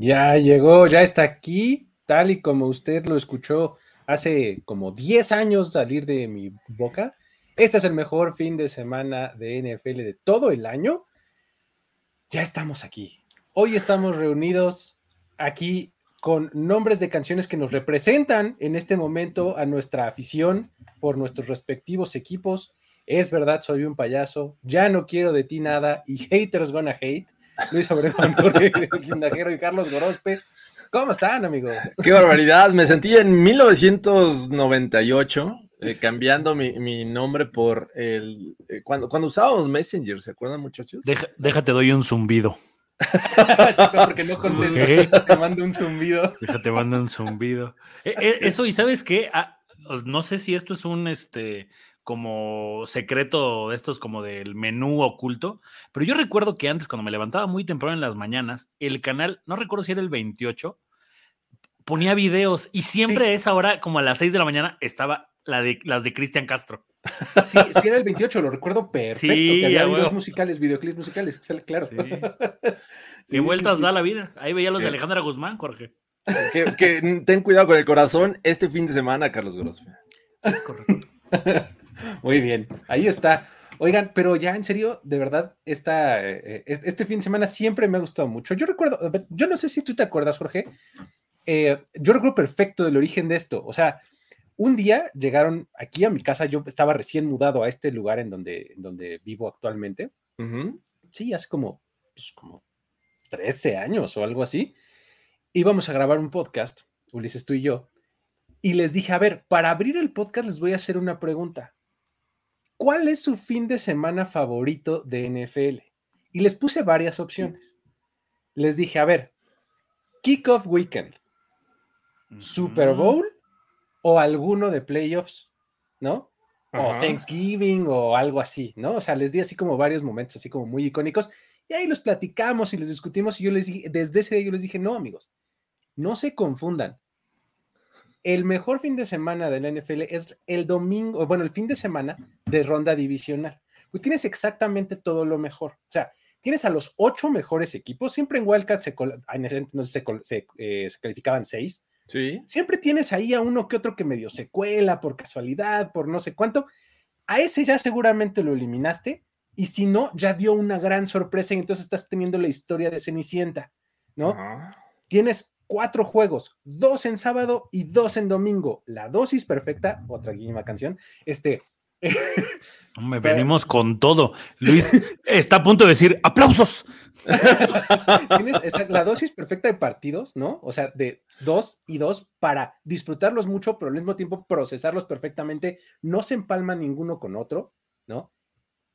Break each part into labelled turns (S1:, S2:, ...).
S1: Ya llegó, ya está aquí, tal y como usted lo escuchó hace como 10 años salir de mi boca. Este es el mejor fin de semana de NFL de todo el año. Ya estamos aquí. Hoy estamos reunidos aquí con nombres de canciones que nos representan en este momento a nuestra afición por nuestros respectivos equipos. Es verdad, soy un payaso, ya no quiero de ti nada y haters gonna hate. Luis Obregón, Quindajero y Carlos Gorospe. ¿Cómo están, amigos?
S2: Qué barbaridad, me sentí en 1998 eh, cambiando mi, nombre por el... Eh, cuando, cuando usábamos Messenger, ¿se acuerdan, muchachos?
S3: déjate, doy un zumbido.
S1: porque no contestas, te mando un zumbido.
S3: Déjate, mando un zumbido. Eh, eso, y ¿sabes qué? Ah, no sé si esto es un, este, como secreto de estos como del menú oculto, pero yo recuerdo que antes cuando me levantaba muy temprano en las mañanas, el canal, no recuerdo si era el 28, ponía videos y siempre a esa hora, como a las 6 de la mañana, estaba la de, las de Cristian Castro.
S1: Sí, sí, era el 28, lo recuerdo perfecto. Sí, que había videos musicales, videoclips musicales, claro. Sí.
S3: Qué vueltas da la vida. Ahí veía los de Alejandra Guzmán, Jorge.
S2: Que, ten cuidado con el corazón este fin de semana, Carlos Grospe.
S3: Es correcto.
S1: Muy bien, ahí está. Oigan, pero ya en serio, de verdad, esta, eh, este fin de semana siempre me ha gustado mucho. Yo recuerdo, yo no sé si tú te acuerdas, Jorge, eh, yo recuerdo perfecto del origen de esto. O sea, un día llegaron aquí a mi casa, yo estaba recién mudado a este lugar en donde, donde vivo actualmente. Sí, hace como, pues, como 13 años o algo así. Íbamos a grabar un podcast, Ulises, tú y yo, y les dije, a ver, para abrir el podcast les voy a hacer una pregunta. ¿Cuál es su fin de semana favorito de NFL? Y les puse varias opciones. Les dije, a ver, Kickoff Weekend, Super Bowl o alguno de playoffs, ¿no? O Thanksgiving o algo así, ¿no? O sea, les di así como varios momentos así como muy icónicos y ahí los platicamos y los discutimos y yo les dije, desde ese día yo les dije, no, amigos, no se confundan el mejor fin de semana de la NFL es el domingo, bueno, el fin de semana de ronda divisional. Pues tienes exactamente todo lo mejor. O sea, tienes a los ocho mejores equipos. Siempre en Wildcat se, no sé, se, eh, se, calificaban seis.
S2: Sí.
S1: Siempre tienes ahí a uno que otro que medio se cuela por casualidad, por no sé cuánto. A ese ya seguramente lo eliminaste. Y si no, ya dio una gran sorpresa y entonces estás teniendo la historia de Cenicienta, ¿no? Tienes cuatro juegos, dos en sábado y dos en domingo. La dosis perfecta, otra guima canción. Este.
S3: Me venimos con todo. Luis está a punto de decir aplausos.
S1: Tienes la dosis perfecta de partidos, ¿no? O sea, de dos y dos para disfrutarlos mucho, pero al mismo tiempo procesarlos perfectamente. No se empalma ninguno con otro, ¿no?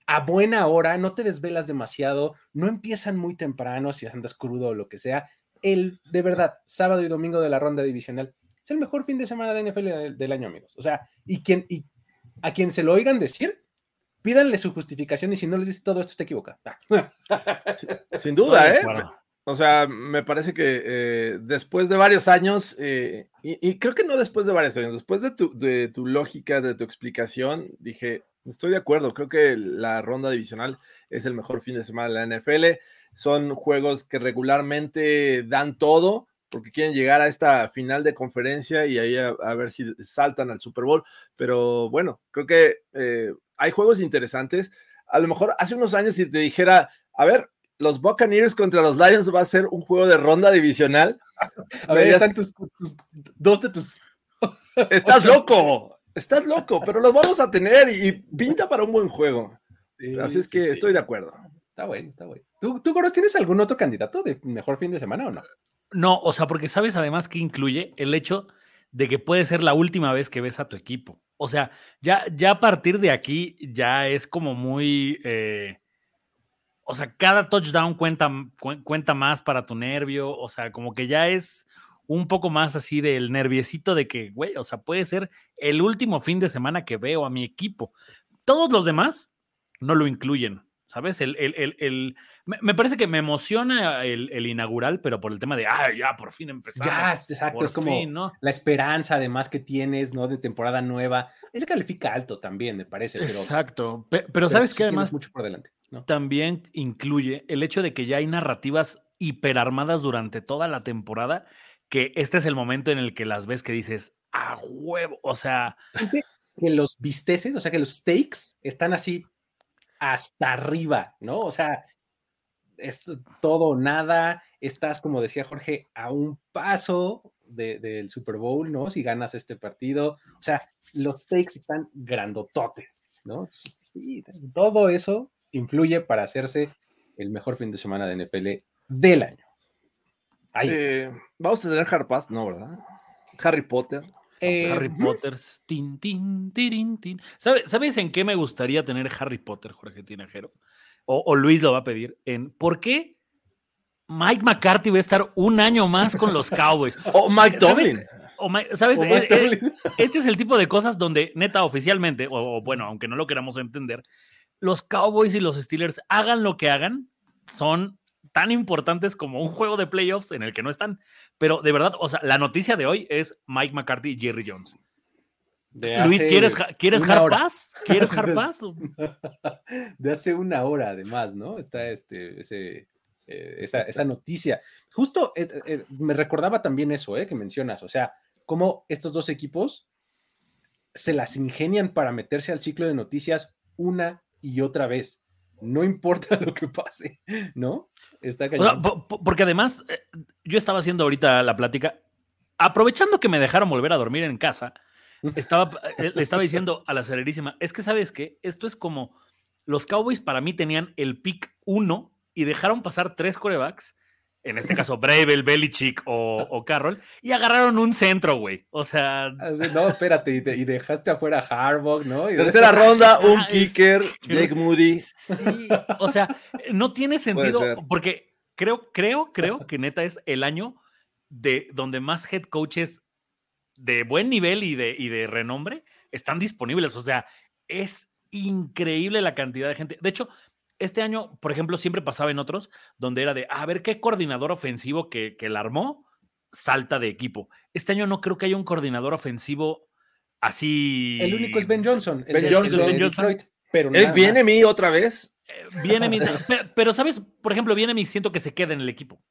S1: A buena hora, no te desvelas demasiado, no empiezan muy temprano si andas crudo o lo que sea el, de verdad, sábado y domingo de la ronda divisional. Es el mejor fin de semana de NFL del, año, amigos. O sea, y, quien, y a quien se lo oigan decir, pídanle su justificación y si no les dice todo esto, está equivocado.
S2: Sin, duda, ¿eh? O sea, me parece que eh, después de varios años, eh, y, creo que no después de varios años, después de tu, de tu lógica, de tu explicación, dije, estoy de acuerdo, creo que la ronda divisional es el mejor fin de semana de la NFL son juegos que regularmente dan todo porque quieren llegar a esta final de conferencia y ahí a, ver si saltan al Super Bowl. Pero bueno, creo que eh, hay juegos interesantes. A lo mejor hace unos años si te dijera, a ver, los Buccaneers contra los Lions va a ser un juego de ronda divisional.
S1: A ver, están tus, dos de tus...
S2: Estás loco. Estás loco, pero los vamos a tener y, pinta para un buen juego. Así es que estoy de acuerdo.
S1: Está bueno, está bueno. ¿Tú, tú, Goros, tienes algún otro candidato de mejor fin de semana o no?
S3: No, o sea, porque sabes además que incluye el hecho de que puede ser la última vez que ves a tu equipo. O sea, ya, ya a partir de aquí ya es como muy... Eh, o sea, cada touchdown cuenta, cuenta más para tu nervio. O sea, como que ya es un poco más así del nerviecito de que, güey, o sea, puede ser el último fin de semana que veo a mi equipo. Todos los demás no lo incluyen. ¿Sabes? El, el, el, me, parece que me emociona el, inaugural, pero por el tema de, ah, ya, por fin empezamos.
S1: Ya, exacto, es como la esperanza además que tienes, ¿no? De temporada nueva. Ese califica alto también, me parece. Pero,
S3: exacto, pero, sabes que además
S1: mucho por delante,
S3: también incluye el hecho de que ya hay narrativas hiperarmadas durante toda la temporada, que este es el momento en el que las ves que dices, ah, huevo, o sea...
S1: Que los visteces, o sea, que los stakes están así hasta arriba, ¿no? O sea, es todo nada, estás, como decía Jorge, a un paso del Super Bowl, ¿no? Si ganas este partido, o sea, los stakes están grandototes, ¿no? Sí, todo eso influye para hacerse el mejor fin de semana de NFL del año.
S2: Eh, vamos a tener Harry no, ¿verdad? Harry Potter.
S3: Eh, Harry Potter, tin, tin, tin, tin. ¿Sabes en qué me gustaría tener Harry Potter, Jorge Tinajero? O, o, Luis lo va a pedir. En ¿Por qué Mike McCarthy va a estar un año más con los Cowboys?
S2: o Mike Tomlin.
S3: ¿Sabes? Eh, eh, este es el tipo de cosas donde, neta, oficialmente, o, bueno, aunque no lo queramos entender, los Cowboys y los Steelers hagan lo que hagan, son tan importantes como un juego de playoffs en el que no están. Pero de verdad, o sea, la noticia de hoy es Mike McCarthy y Jerry Jones. Luis, ¿quieres, ¿quieres? ¿Quieres Harpas?
S1: De hace una hora, además, ¿no? Está este, ese, eh, esa, noticia. Justo eh, eh, me recordaba también eso, ¿eh? Que mencionas, o sea, cómo estos dos equipos se las ingenian para meterse al ciclo de noticias una y otra vez. No importa lo que pase, ¿no?
S3: porque además, eh, yo estaba haciendo ahorita la plática, aprovechando que me dejaron volver a dormir en casa, estaba, eh, le estaba diciendo a la celerísima, es que sabes que esto es como los Cowboys para mí tenían el pick 1 y dejaron pasar tres corebacks en este caso Bravel, Belichick o, o, Carroll, y agarraron un centro, güey. O sea.
S1: No, espérate, y, dejaste afuera a Harbaugh, ¿no?
S2: Tercera ronda, un kicker, Jake Moody.
S3: Sí, o sea, no tiene sentido, porque creo, creo, creo que neta es el año de donde más head coaches de buen nivel y de, y de renombre están disponibles. O sea, es increíble la cantidad de gente. De hecho, este año, por ejemplo, siempre pasaba en otros donde era de, a ver, ¿qué coordinador ofensivo que, que la armó salta de equipo? Este año no creo que haya un coordinador ofensivo así.
S1: El único es Ben Johnson.
S2: Ben, Johnson, pero ¿Él viene a mí otra vez?
S3: Eh, viene mi, pero, ¿sabes? Por ejemplo, viene mi siento que se queda en el equipo.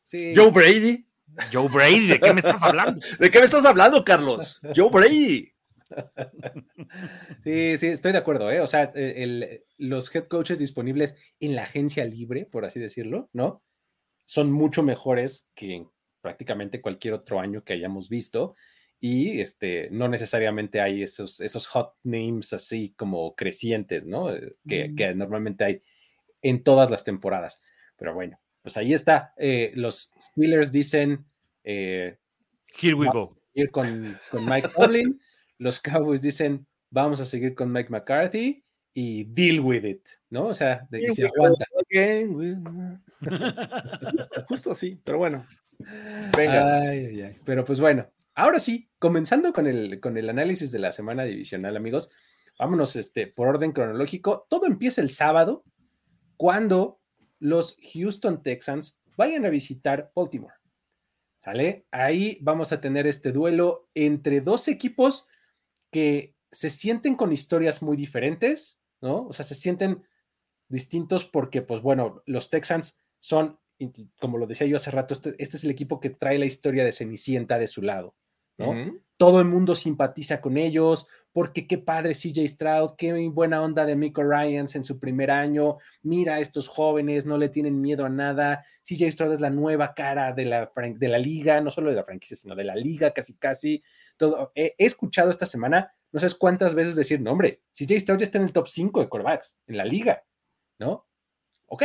S2: Sí. Joe Brady.
S3: Joe Brady, ¿de qué me estás hablando?
S2: ¿De qué me estás hablando, Carlos? Joe Brady.
S1: Sí, sí, estoy de acuerdo, ¿eh? O sea, e, los head coaches disponibles en la agencia libre, por así decirlo, ¿no? Son mucho mejores que prácticamente cualquier otro año que hayamos visto. Y este, no necesariamente hay esos, esos hot names así como crecientes, ¿no? Eh, que, mm. normalmente hay en todas las temporadas. Pero bueno, pues ahí está. Eh, los Steelers dicen.
S3: Eh, Here we go.
S1: Ir con, con Mike Tomlin. los Cowboys dicen, vamos a seguir con Mike McCarthy y deal with it, ¿no? O sea, de que se aguanta.
S2: Justo así, pero bueno.
S1: Venga. Pero pues bueno, ahora sí, comenzando con el, con el análisis de la semana divisional, amigos, vámonos este, por orden cronológico. Todo empieza el sábado cuando los Houston Texans vayan a visitar Baltimore. ¿Sale? Ahí vamos a tener este duelo entre dos equipos que se sienten con historias muy diferentes, ¿no? O sea, se sienten distintos porque, pues bueno, los Texans son, como lo decía yo hace rato, este, este es el equipo que trae la historia de Cenicienta de su lado, ¿no? Todo el mundo simpatiza con ellos, porque qué padre CJ Stroud, qué buena onda de Miko Ryans en su primer año, mira a estos jóvenes, no le tienen miedo a nada, CJ Stroud es la nueva cara de la, de la liga, no solo de la franquicia, sino de la liga casi casi, todo. He, escuchado esta semana no sabes cuántas veces decir, no, hombre, si Jay Stroud ya está en el top 5 de quarterbacks en la liga, ¿no? Ok,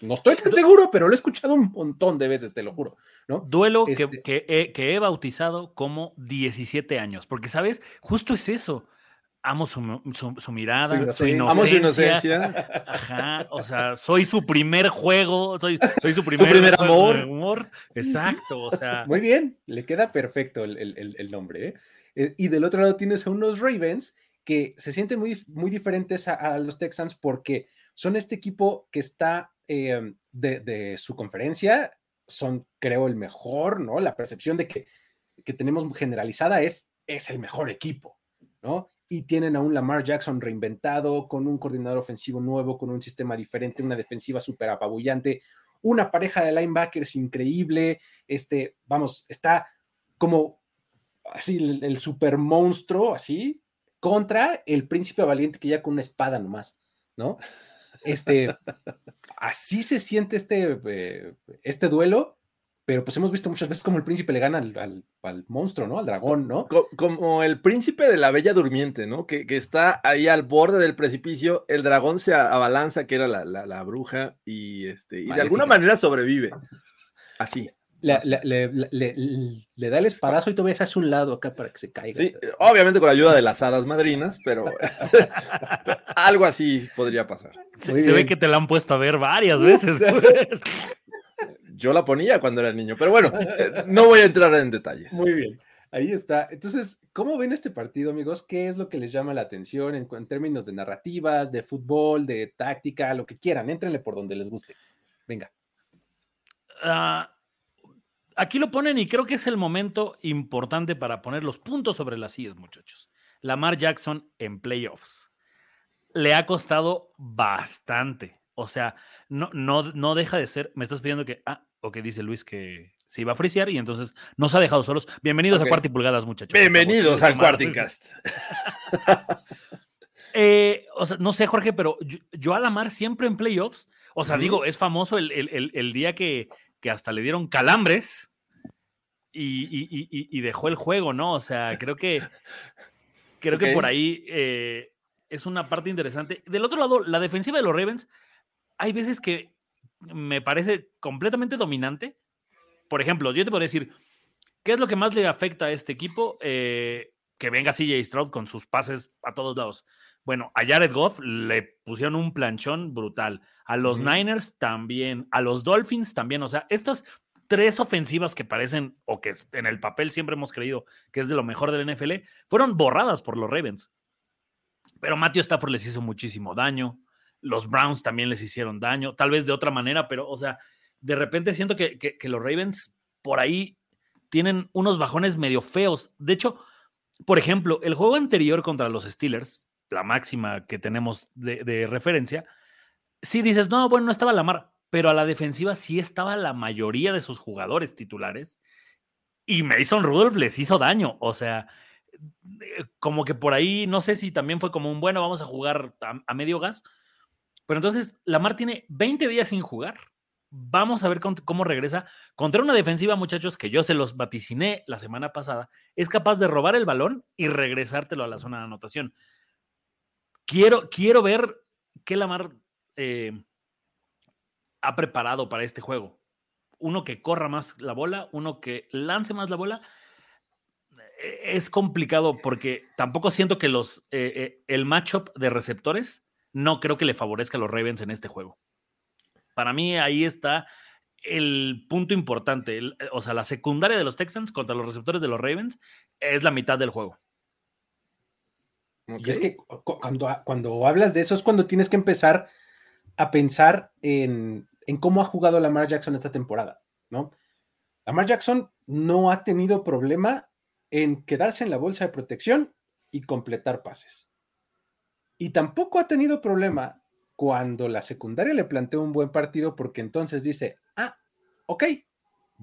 S1: no estoy tan seguro, pero lo he escuchado un montón de veces, te lo juro, ¿no?
S3: Duelo que, este que, he, bautizado como 17 años, porque, ¿sabes? Justo es eso. Amo su, mirada, su inocencia. Amo su inocencia. Ajá, o sea, soy su primer juego, soy, soy su primer, amor. Exacto, o sea.
S1: Muy bien, le queda perfecto el, nombre. ¿eh? ¿Eh? Y del otro lado tienes a unos Ravens que se sienten muy, muy diferentes a los Texans porque son este equipo que está Em, de, su conferencia son, creo, el mejor, ¿no? La percepción de que, que tenemos generalizada es, es el mejor equipo, ¿no? Y tienen a un Lamar Jackson reinventado, con un coordinador ofensivo nuevo, con un sistema diferente, una defensiva súper apabullante, una pareja de linebackers increíble, este, vamos, está como así el, el super monstruo, así, contra el príncipe valiente que ya con una espada nomás, ¿no? Este, así se siente este, eh, este duelo, pero pues hemos visto muchas veces como el príncipe le gana al, monstruo, ¿no? Al dragón, ¿no?
S2: Como, el príncipe de la bella durmiente, ¿no? Que, está ahí al borde del precipicio, el dragón se abalanza, que era la, bruja, y, este, y de alguna manera sobrevive. Así
S1: le, da el espadazo y todavía se hace un lado acá para que se caiga.
S2: Sí, obviamente con la ayuda de las hadas madrinas, pero, algo así podría pasar.
S3: Se, ve que te la han puesto a ver varias veces.
S2: Yo la ponía cuando era niño, pero bueno, no voy a entrar en detalles.
S1: Muy bien. Ahí está. Entonces, ¿cómo ven este partido, amigos? ¿Qué es lo que les llama la atención en, términos de narrativas, de fútbol, de táctica, lo que quieran? Éntrenle por donde les guste. Venga.
S3: Ah, aquí lo ponen y creo que es el momento importante para poner los puntos sobre las sillas, muchachos. Lamar Jackson en playoffs. Le ha costado bastante. O sea, no, no, no deja de ser. Me estás pidiendo que. Ah, ok, dice Luis que se iba a frisear y entonces nos ha dejado solos. Bienvenidos a Cuarto y Pulgadas, muchachos.
S2: Bienvenidos al Cuarticast.
S3: eh, o sea, no sé, Jorge, pero yo, a Lamar siempre en playoffs. O sea, digo, es famoso el día que que hasta le dieron calambres y, dejó el juego, ¿no? O sea, creo que, creo que por ahí eh, es una parte interesante. Del otro lado, la defensiva de los Ravens, hay veces que me parece completamente dominante. Por ejemplo, yo te puedo decir, ¿qué es lo que más le afecta a este equipo? Eh, que venga CJ Stroud con sus pases a todos lados. Bueno, a Jared Goff le pusieron un planchón brutal. A los Niners también. A los Dolphins también. O sea, estas tres ofensivas que parecen, o que en el papel siempre hemos creído que es de lo mejor del NFL, fueron borradas por los Ravens. Pero Matthew Stafford les hizo muchísimo daño. Los Browns también les hicieron daño, tal vez de otra manera, pero, o sea, de repente siento que, que los Ravens por ahí tienen unos bajones medio feos. De hecho, por ejemplo, el juego anterior contra los Steelers, la máxima que tenemos de, referencia, si dices, no, bueno, no estaba Lamar, pero a la defensiva sí estaba la mayoría de sus jugadores titulares y Mason Rudolph les hizo daño, o sea, eh, como que por ahí, no sé si también fue como un, bueno, vamos a jugar a, medio gas, pero entonces Lamar tiene 20 días sin jugar. Vamos a ver cómo regresa contra una defensiva, muchachos, que yo se los vaticiné la semana pasada. Es capaz de robar el balón y regresártelo a la zona de anotación. Quiero, quiero ver qué Lamar eh, ha preparado para este juego. Uno que corra más la bola, uno que lance más la bola. E, es complicado porque tampoco siento que los eh, eh, el matchup de receptores no creo que le favorezca a los Ravens en este juego. Para mí ahí está el punto importante. o sea, la secundaria de los Texans contra los receptores de los Ravens es la mitad del juego.
S1: Y es que cuando, cuando hablas de eso es cuando tienes que empezar a pensar en, cómo ha jugado Lamar Jackson esta temporada, ¿no? Lamar Jackson no ha tenido problema en quedarse en la bolsa de protección y completar pases. Y tampoco ha tenido problema cuando la secundaria le plantea un buen partido porque entonces dice, ah, ok,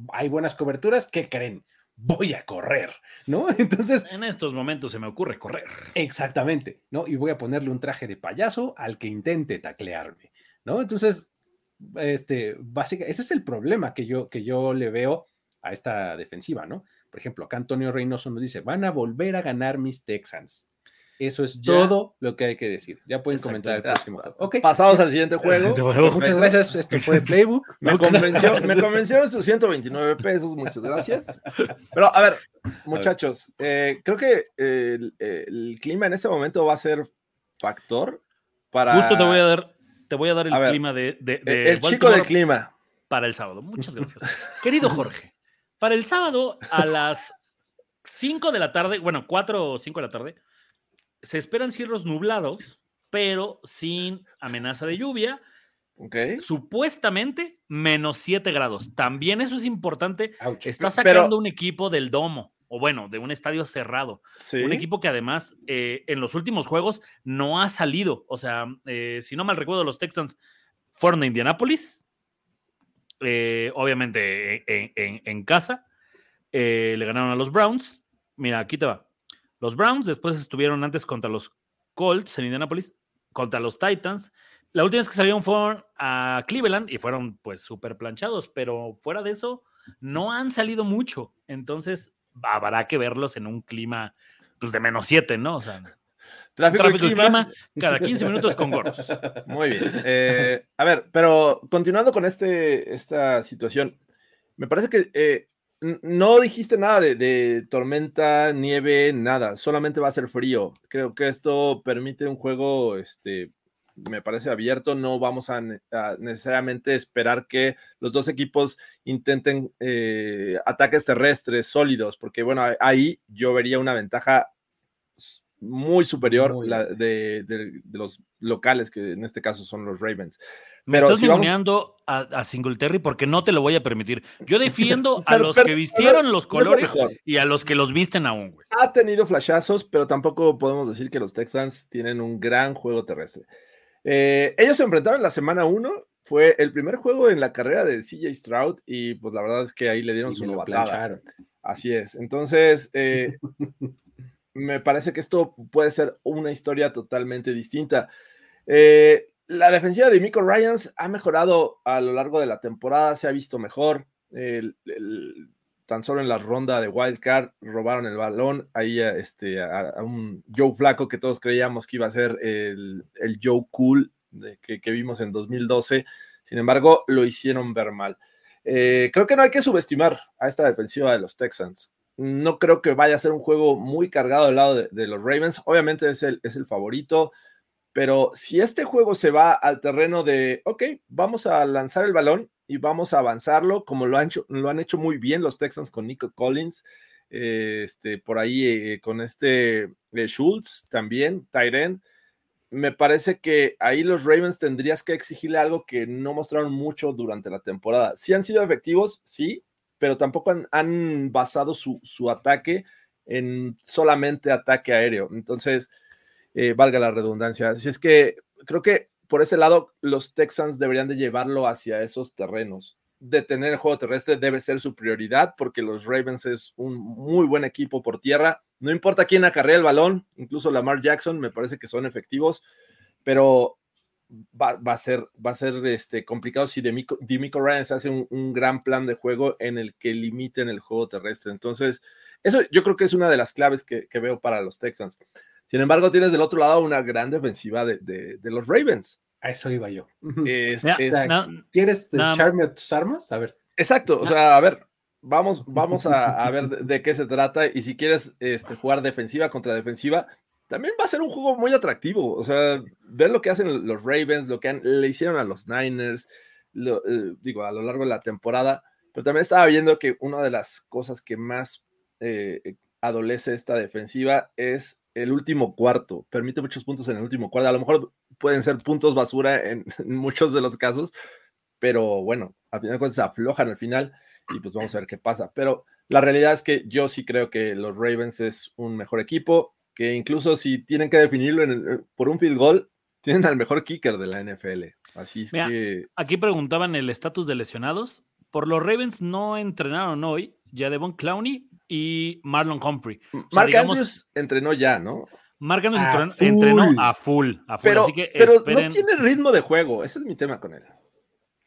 S1: hay buenas coberturas, ¿qué creen? Voy a correr, ¿no? Entonces...
S3: En estos momentos se me ocurre correr.
S1: Exactamente, ¿no? Y voy a ponerle un traje de payaso al que intente taclearme, ¿no? Entonces, este, básicamente, ese es el problema que yo, que yo le veo a esta defensiva, ¿no? Por ejemplo, acá Antonio Reynoso nos dice, van a volver a ganar mis Texans. Eso es todo lo que hay que decir. Ya pueden comentar el próximo
S2: juego. Okay. Pasamos al siguiente juego.
S1: muchas gracias. Esto fue Playbook.
S2: Me, convenció, me convencieron sus 129 pesos. Muchas gracias. Pero a ver, muchachos, eh, creo que el, el, clima en este momento va a ser factor para.
S3: Justo te voy a dar, te voy a dar el clima de, de,
S2: El chico del clima.
S3: Para el sábado. Muchas gracias. Querido Jorge, para el sábado a las 5 de la tarde, bueno, 4 o 5 de la tarde se esperan cierros nublados, pero sin amenaza de lluvia.
S2: Okay.
S3: Supuestamente menos 7 grados. También eso es importante. Está sacando un equipo del domo, o bueno, de un estadio cerrado. Un equipo que además eh, en los últimos juegos no ha salido. O sea, eh, si no mal recuerdo, los Texans fueron a Indianápolis, eh, obviamente en casa. le ganaron a los Browns. Mira, aquí te va. Los Browns después estuvieron antes contra los Colts en Indianapolis, contra los Titans. La última vez que salieron fueron a Cleveland y fueron pues súper planchados, pero fuera de eso no han salido mucho. Entonces habrá que verlos en un clima pues de menos 7, ¿no? O sea,
S2: tráfico, tráfico y clima.
S3: cada 15 minutos con gorros.
S2: Muy bien. Eh, a ver, pero continuando con este, esta situación, me parece que eh, no dijiste nada de, tormenta, nieve, nada, solamente va a ser frío. Creo que esto permite un juego, este, me parece abierto, no vamos a, necesariamente esperar que los dos equipos intenten eh, ataques terrestres sólidos, porque bueno, ahí yo vería una ventaja muy superior la de, los locales, que en este caso son los Ravens.
S3: Me estás si a, Singletary porque no te lo voy a permitir. Yo defiendo a los que vistieron los colores y a los que los visten aún, güey.
S2: Ha tenido flashazos, pero tampoco podemos decir que los Texans tienen un gran juego terrestre. Eh, ellos se enfrentaron la semana 1, fue el primer juego en la carrera de CJ Stroud y pues la verdad es que ahí le dieron su novatada. Así es. Entonces, eh, me parece que esto puede ser una historia totalmente distinta. Eh, la defensiva de Miko Ryans ha mejorado a lo largo de la temporada, se ha visto mejor. tan solo en la ronda de Wildcard robaron el balón ahí a, este, a, un Joe Flaco que todos creíamos que iba a ser el, Joe Cool que, vimos en 2012. Sin embargo, lo hicieron ver mal. Eh, creo que no hay que subestimar a esta defensiva de los Texans. No creo que vaya a ser un juego muy cargado del lado de, los Ravens. Obviamente es el, es el favorito, pero si este juego se va al terreno de, ok, vamos a lanzar el balón y vamos a avanzarlo, como lo han hecho, muy bien los Texans con Nico Collins, eh, este, por ahí eh, con este eh, Schultz también, Tyren. Me parece que ahí los Ravens tendrías que exigirle algo que no mostraron mucho durante la temporada. Sí han sido efectivos, sí, pero tampoco han, basado su, ataque en solamente ataque aéreo. Entonces, eh, valga la redundancia. Así es que creo que por ese lado los Texans deberían de llevarlo hacia esos terrenos. Detener el juego terrestre debe ser su prioridad porque los Ravens es un muy buen equipo por tierra. No importa quién acarrea el balón, incluso Lamar Jackson me parece que son efectivos, pero va, a ser, va a ser este, complicado si Demico, Ryan se hace un, gran plan de juego en el que limiten el juego terrestre. Entonces, eso yo creo que es una de las claves que, veo para los Texans. Sin embargo, tienes del otro lado una gran defensiva de, los Ravens.
S1: A eso iba yo. ¿Quieres echarme a tus armas? A ver.
S2: Exacto, o sea, a ver, vamos, vamos a, ver de, qué se trata y si quieres este, jugar defensiva contra defensiva, también va a ser un juego muy atractivo. O sea, ver lo que hacen los Ravens, lo que le hicieron a los Niners, eh, digo, a lo largo de la temporada. Pero también estaba viendo que una de las cosas que más eh, adolece esta defensiva es el último cuarto. Permite muchos puntos en el último cuarto. A lo mejor pueden ser puntos basura en, muchos de los casos, pero bueno, al final de cuentas aflojan al final y pues vamos a ver qué pasa. Pero la realidad es que yo sí creo que los Ravens es un mejor equipo que incluso si tienen que definirlo eh, por un field goal, tienen al mejor kicker de la NFL. Así es que.
S3: Aquí preguntaban el estatus de lesionados. Por los Ravens no entrenaron hoy ya Devon Clowney y Marlon Humphrey.
S2: Mark Andrews entrenó ya, ¿no?
S3: Mark Andrews entrenó, a full, a full.
S2: Pero, pero no tiene ritmo de juego. Ese es mi tema con él.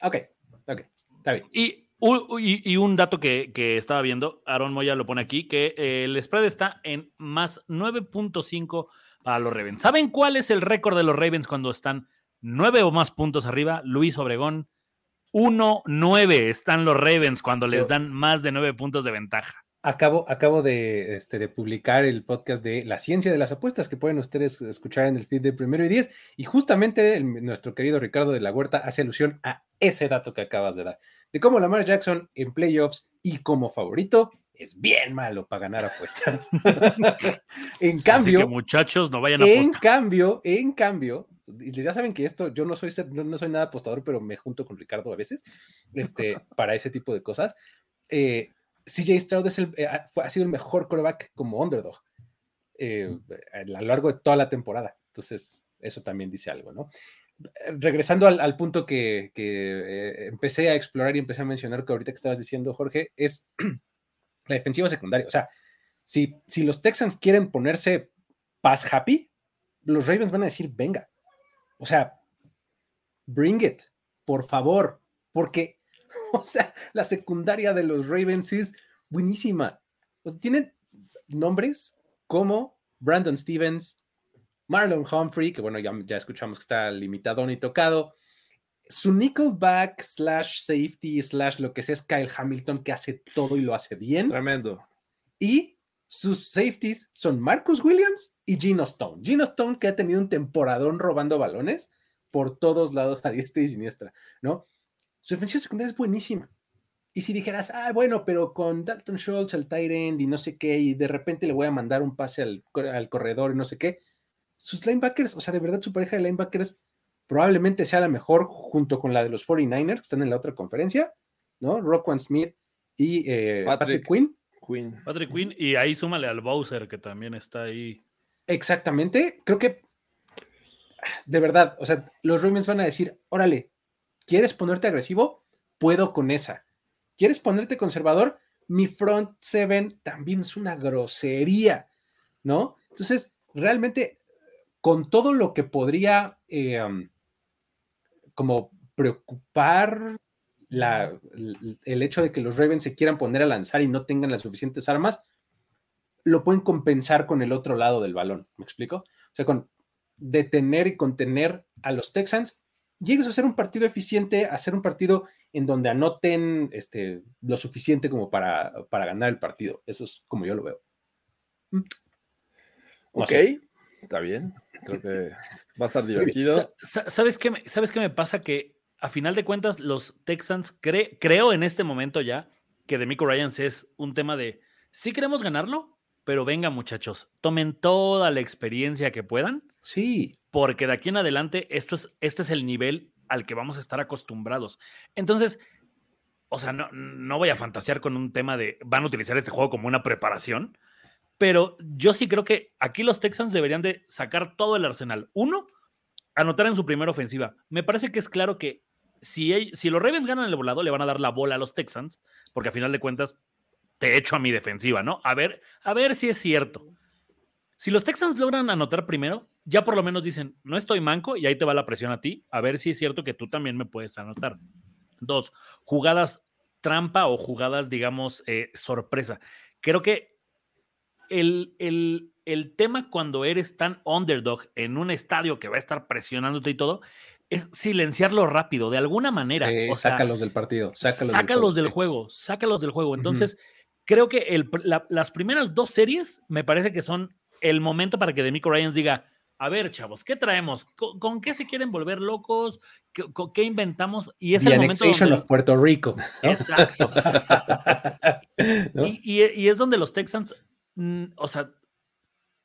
S1: Ok, ok, está bien.
S3: Y y, un dato que, estaba viendo, Aaron Moya lo pone aquí, que el spread está en más 9.5 para los Ravens. ¿Saben cuál es el récord de los Ravens cuando están 9 o más puntos arriba? Luis Obregón, 1-9 están los Ravens cuando les dan más de 9 puntos de ventaja.
S1: Acabo, acabo de, este, de, publicar el podcast de La Ciencia de las Apuestas que pueden ustedes escuchar en el feed de Primero y Diez. Y justamente nuestro querido Ricardo de la Huerta hace alusión a ese dato que acabas de dar, de cómo Lamar Jackson en playoffs y como favorito es bien malo para ganar apuestas. en cambio, Así
S3: que muchachos, no vayan a
S1: En cambio, en cambio, ya saben que esto, yo no soy, no, soy nada apostador, pero me junto con Ricardo a veces, este, para ese tipo de cosas. Eh, CJ Stroud es el, eh, ha sido el mejor quarterback como underdog eh, a lo largo de toda la temporada. Entonces, eso también dice algo, ¿no? Regresando al, punto que, que empecé a explorar y empecé a mencionar que ahorita que estabas diciendo, Jorge, es la defensiva secundaria. O sea, si, si los Texans quieren ponerse pass happy, los Ravens van a decir, venga. O sea, bring it, por favor, porque, o sea, la secundaria de los Ravens es buenísima. tienen nombres como Brandon Stevens, Marlon Humphrey, que bueno, ya, ya escuchamos que está limitado ni tocado, su nickelback slash safety slash lo que sea es Kyle Hamilton que hace todo y lo hace bien.
S2: Tremendo.
S1: Y sus safeties son Marcus Williams y Gino Stone. Gino Stone que ha tenido un temporadón robando balones por todos lados a diestra y siniestra, ¿no? Su defensiva secundaria es buenísima. Y si dijeras, ah, bueno, pero con Dalton Schultz, el tight end y no sé qué, y de repente le voy a mandar un pase al, al corredor y no sé qué, sus linebackers, o sea, de verdad su pareja de linebackers probablemente sea la mejor junto con la de los 49ers, que están en la otra conferencia, ¿no? Rockwan Smith y eh, Patrick, Quinn.
S2: Quinn.
S3: Patrick Quinn, y ahí súmale al Bowser, que también está ahí.
S1: Exactamente, creo que de verdad, o sea, los Ravens van a decir, órale, ¿quieres ponerte agresivo? Puedo con esa. ¿Quieres ponerte conservador? Mi front seven también es una grosería, ¿no? Entonces, realmente, con todo lo que podría eh, como preocupar el hecho de que los Ravens se quieran poner a lanzar y no tengan las suficientes armas, lo pueden compensar con el otro lado del balón. ¿Me explico? O sea, con detener y contener a los Texans, llegues a hacer un partido eficiente, a hacer un partido en donde anoten este, lo suficiente como para, para ganar el partido. Eso es como yo lo veo.
S2: Mm. ok, está bien. Creo que va a estar divertido.
S3: ¿Sabes qué, me, ¿Sabes qué me pasa? Que a final de cuentas, los Texans, creo en este momento ya que de Mico Ryans es un tema de sí queremos ganarlo, pero venga, muchachos, tomen toda la experiencia que puedan.
S1: Sí.
S3: Porque de aquí en adelante, esto es, este es el nivel al que vamos a estar acostumbrados. Entonces, o sea, no, no voy a fantasear con un tema de van a utilizar este juego como una preparación pero yo sí creo que aquí los Texans deberían de sacar todo el arsenal. Uno, anotar en su primera ofensiva. Me parece que es claro que si, si los Ravens ganan el volado, le van a dar la bola a los Texans, porque a final de cuentas te echo a mi defensiva, ¿no? A ver, a ver si es cierto. Si los Texans logran anotar primero, ya por lo menos dicen, no estoy manco y ahí te va la presión a ti, a ver si es cierto que tú también me puedes anotar. Dos, jugadas trampa o jugadas, digamos, eh, sorpresa. Creo que el, tema cuando eres tan underdog en un estadio que va a estar presionándote y todo, es silenciarlo rápido, de alguna manera.
S1: sácalos del partido.
S3: Sácalos, del, juego, sácalos del juego. Entonces, creo que las primeras dos series me parece que son el momento para que Demico Ryans diga, a ver, chavos, ¿qué traemos? ¿Con, qué se quieren volver locos? ¿Qué, inventamos? Y es el momento
S1: donde... of Puerto Rico.
S3: Exacto. y, es donde los Texans Mm, o sea,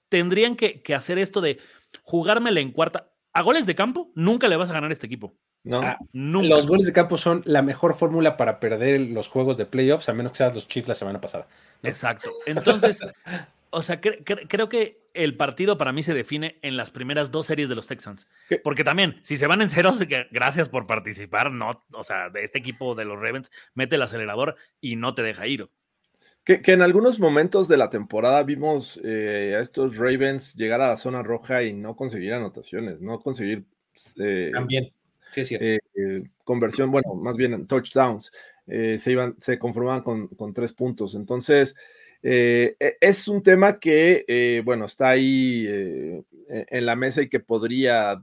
S3: tendrían que, hacer esto de jugármela en cuarta. A goles de campo, nunca le vas a ganar a este equipo.
S1: No, ah, los goles de campo son la mejor fórmula para perder los juegos de playoffs, a menos que seas los Chiefs la semana pasada.
S3: Exacto. Entonces, o sea, creo que el partido para mí se define en las primeras dos series de los Texans. Porque también, si se van en ceros, gracias por participar, no, o sea, de este equipo de los Ravens, mete el acelerador y no te deja ir.
S2: Que, en algunos momentos de la temporada vimos eh, a estos Ravens llegar a la zona roja y no conseguir anotaciones, no conseguir
S1: eh, también, sí,
S2: eh, conversión, bueno, más bien touchdowns. eh, se, iban, se conformaban con, tres puntos. Entonces, e, es un tema que, bueno, está ahí e, en la mesa y que podría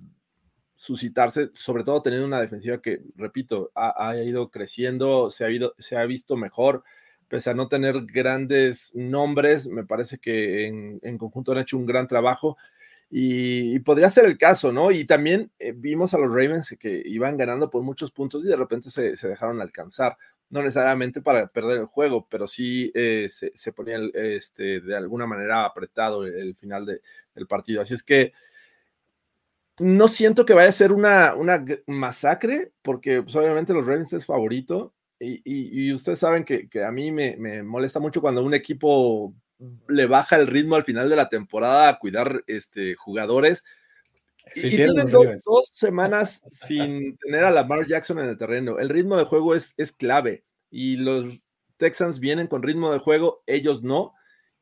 S2: suscitarse, sobre todo teniendo una defensiva que, repito, ha, ido creciendo, se ha, se ha visto mejor pese a no tener grandes nombres, me parece que en, conjunto han hecho un gran trabajo y, podría ser el caso, ¿no? Y también eh, vimos a los Ravens que iban ganando por muchos puntos y de repente se, dejaron alcanzar, no necesariamente para perder el juego, pero sí eh, se, ponía este, de alguna manera apretado el, final del partido. Así es que no siento que vaya a ser una, una masacre, porque pues, obviamente los Ravens es favorito, y, ustedes saben que, a mí me, molesta mucho cuando un equipo le baja el ritmo al final de la temporada a cuidar este, jugadores. y tienen dos, semanas sin tener a Lamar Jackson en el terreno. El ritmo de juego es, es clave y los Texans vienen con ritmo de juego, ellos no.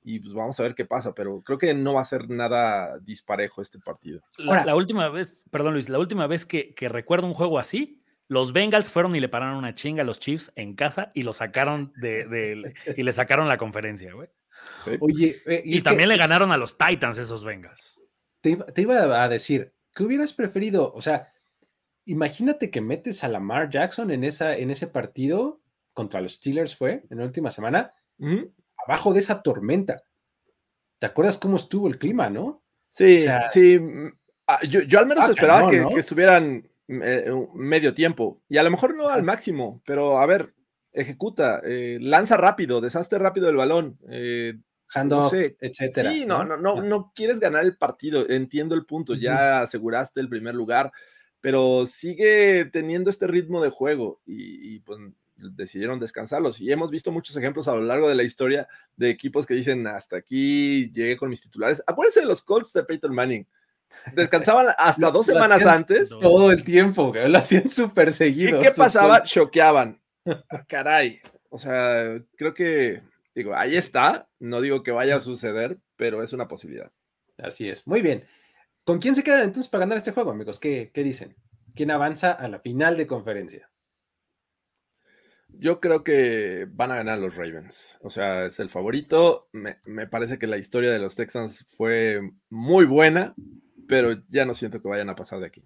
S2: Y pues vamos a ver qué pasa, pero creo que no va a ser nada disparejo este partido.
S3: La, última vez, perdón Luis, la última vez que, que recuerdo un juego así los Bengals fueron y le pararon una chinga a los Chiefs en casa y lo sacaron de, y le sacaron la conferencia, güey. Oye, eh, y, también le ganaron a los Titans esos Bengals.
S1: Te, iba a decir, ¿qué hubieras preferido? O sea, imagínate que metes a Lamar Jackson en, esa, en ese partido contra los Steelers, fue en la última semana, abajo de esa tormenta. ¿Te acuerdas cómo estuvo el clima, no?
S2: Sí, sí. Mm, ah, yo, al menos ah, esperaba que, que estuvieran eh, medio tiempo. Y a lo mejor no al máximo, pero a ver, ejecuta, eh, lanza rápido, desastre rápido el balón. Eh,
S1: no etcétera.
S2: Sí, no, no, no, no quieres ganar el partido, entiendo el punto, ya aseguraste el primer lugar, pero sigue teniendo este ritmo de juego y, pues decidieron descansarlos. Y hemos visto muchos ejemplos a lo largo de la historia de equipos que dicen, hasta aquí llegué con mis titulares. Acuérdense de los Colts de Peyton Manning. Descansaban hasta dos semanas antes.
S1: Todo el tiempo, lo hacían súper seguido.
S2: ¿Y qué pasaba? Choqueaban. Ah, caray. O sea, creo que, digo, ahí está. No digo que vaya a suceder, pero es una posibilidad.
S1: Así es. Muy bien. ¿Con quién se quedan entonces para ganar este juego, amigos? ¿Qué, qué dicen? ¿Quién avanza a la final de conferencia?
S2: Yo creo que van a ganar los Ravens. O sea, es el favorito. Me, me, parece que la historia de los Texans fue muy buena pero ya no siento que vayan a pasar de aquí.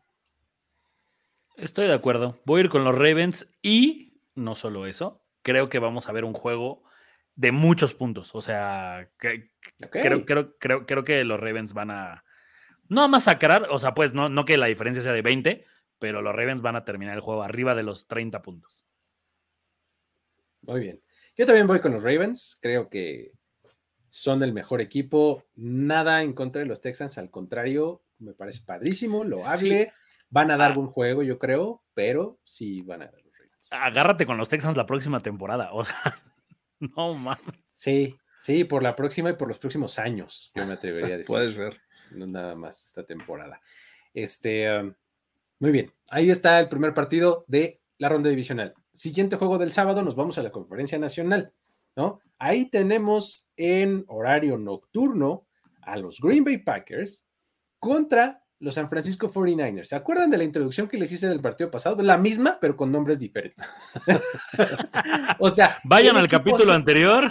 S3: Estoy de acuerdo. Voy a ir con los Ravens y no solo eso, creo que vamos a ver un juego de muchos puntos. O sea, creo, creo, creo, creo, que los Ravens van a no a masacrar, o sea, pues no, no que la diferencia sea de 20, pero los Ravens van a terminar el juego arriba de los 30 puntos.
S1: Muy bien. Yo también voy con los Ravens. Creo que son el mejor equipo. Nada en contra de los Texans, al contrario, me parece padrísimo, lo hable. Van a dar ah. buen juego, yo creo, pero sí van a dar los Ravens.
S3: Agárrate con los Texans la próxima temporada, o sea, no mames.
S1: Sí, sí, por la próxima y por los próximos años, yo me atrevería a decir.
S2: Puede ser.
S1: No nada más esta temporada. Este, um, muy bien, ahí está el primer partido de la ronda divisional. Siguiente juego del sábado, nos vamos a la conferencia nacional, ¿no? Ahí tenemos en horario nocturno a los Green Bay Packers contra los San Francisco 49ers. ¿Se acuerdan de la introducción que les hice del partido pasado? La misma, pero con nombres diferentes.
S3: o sea, vayan al capítulo anterior.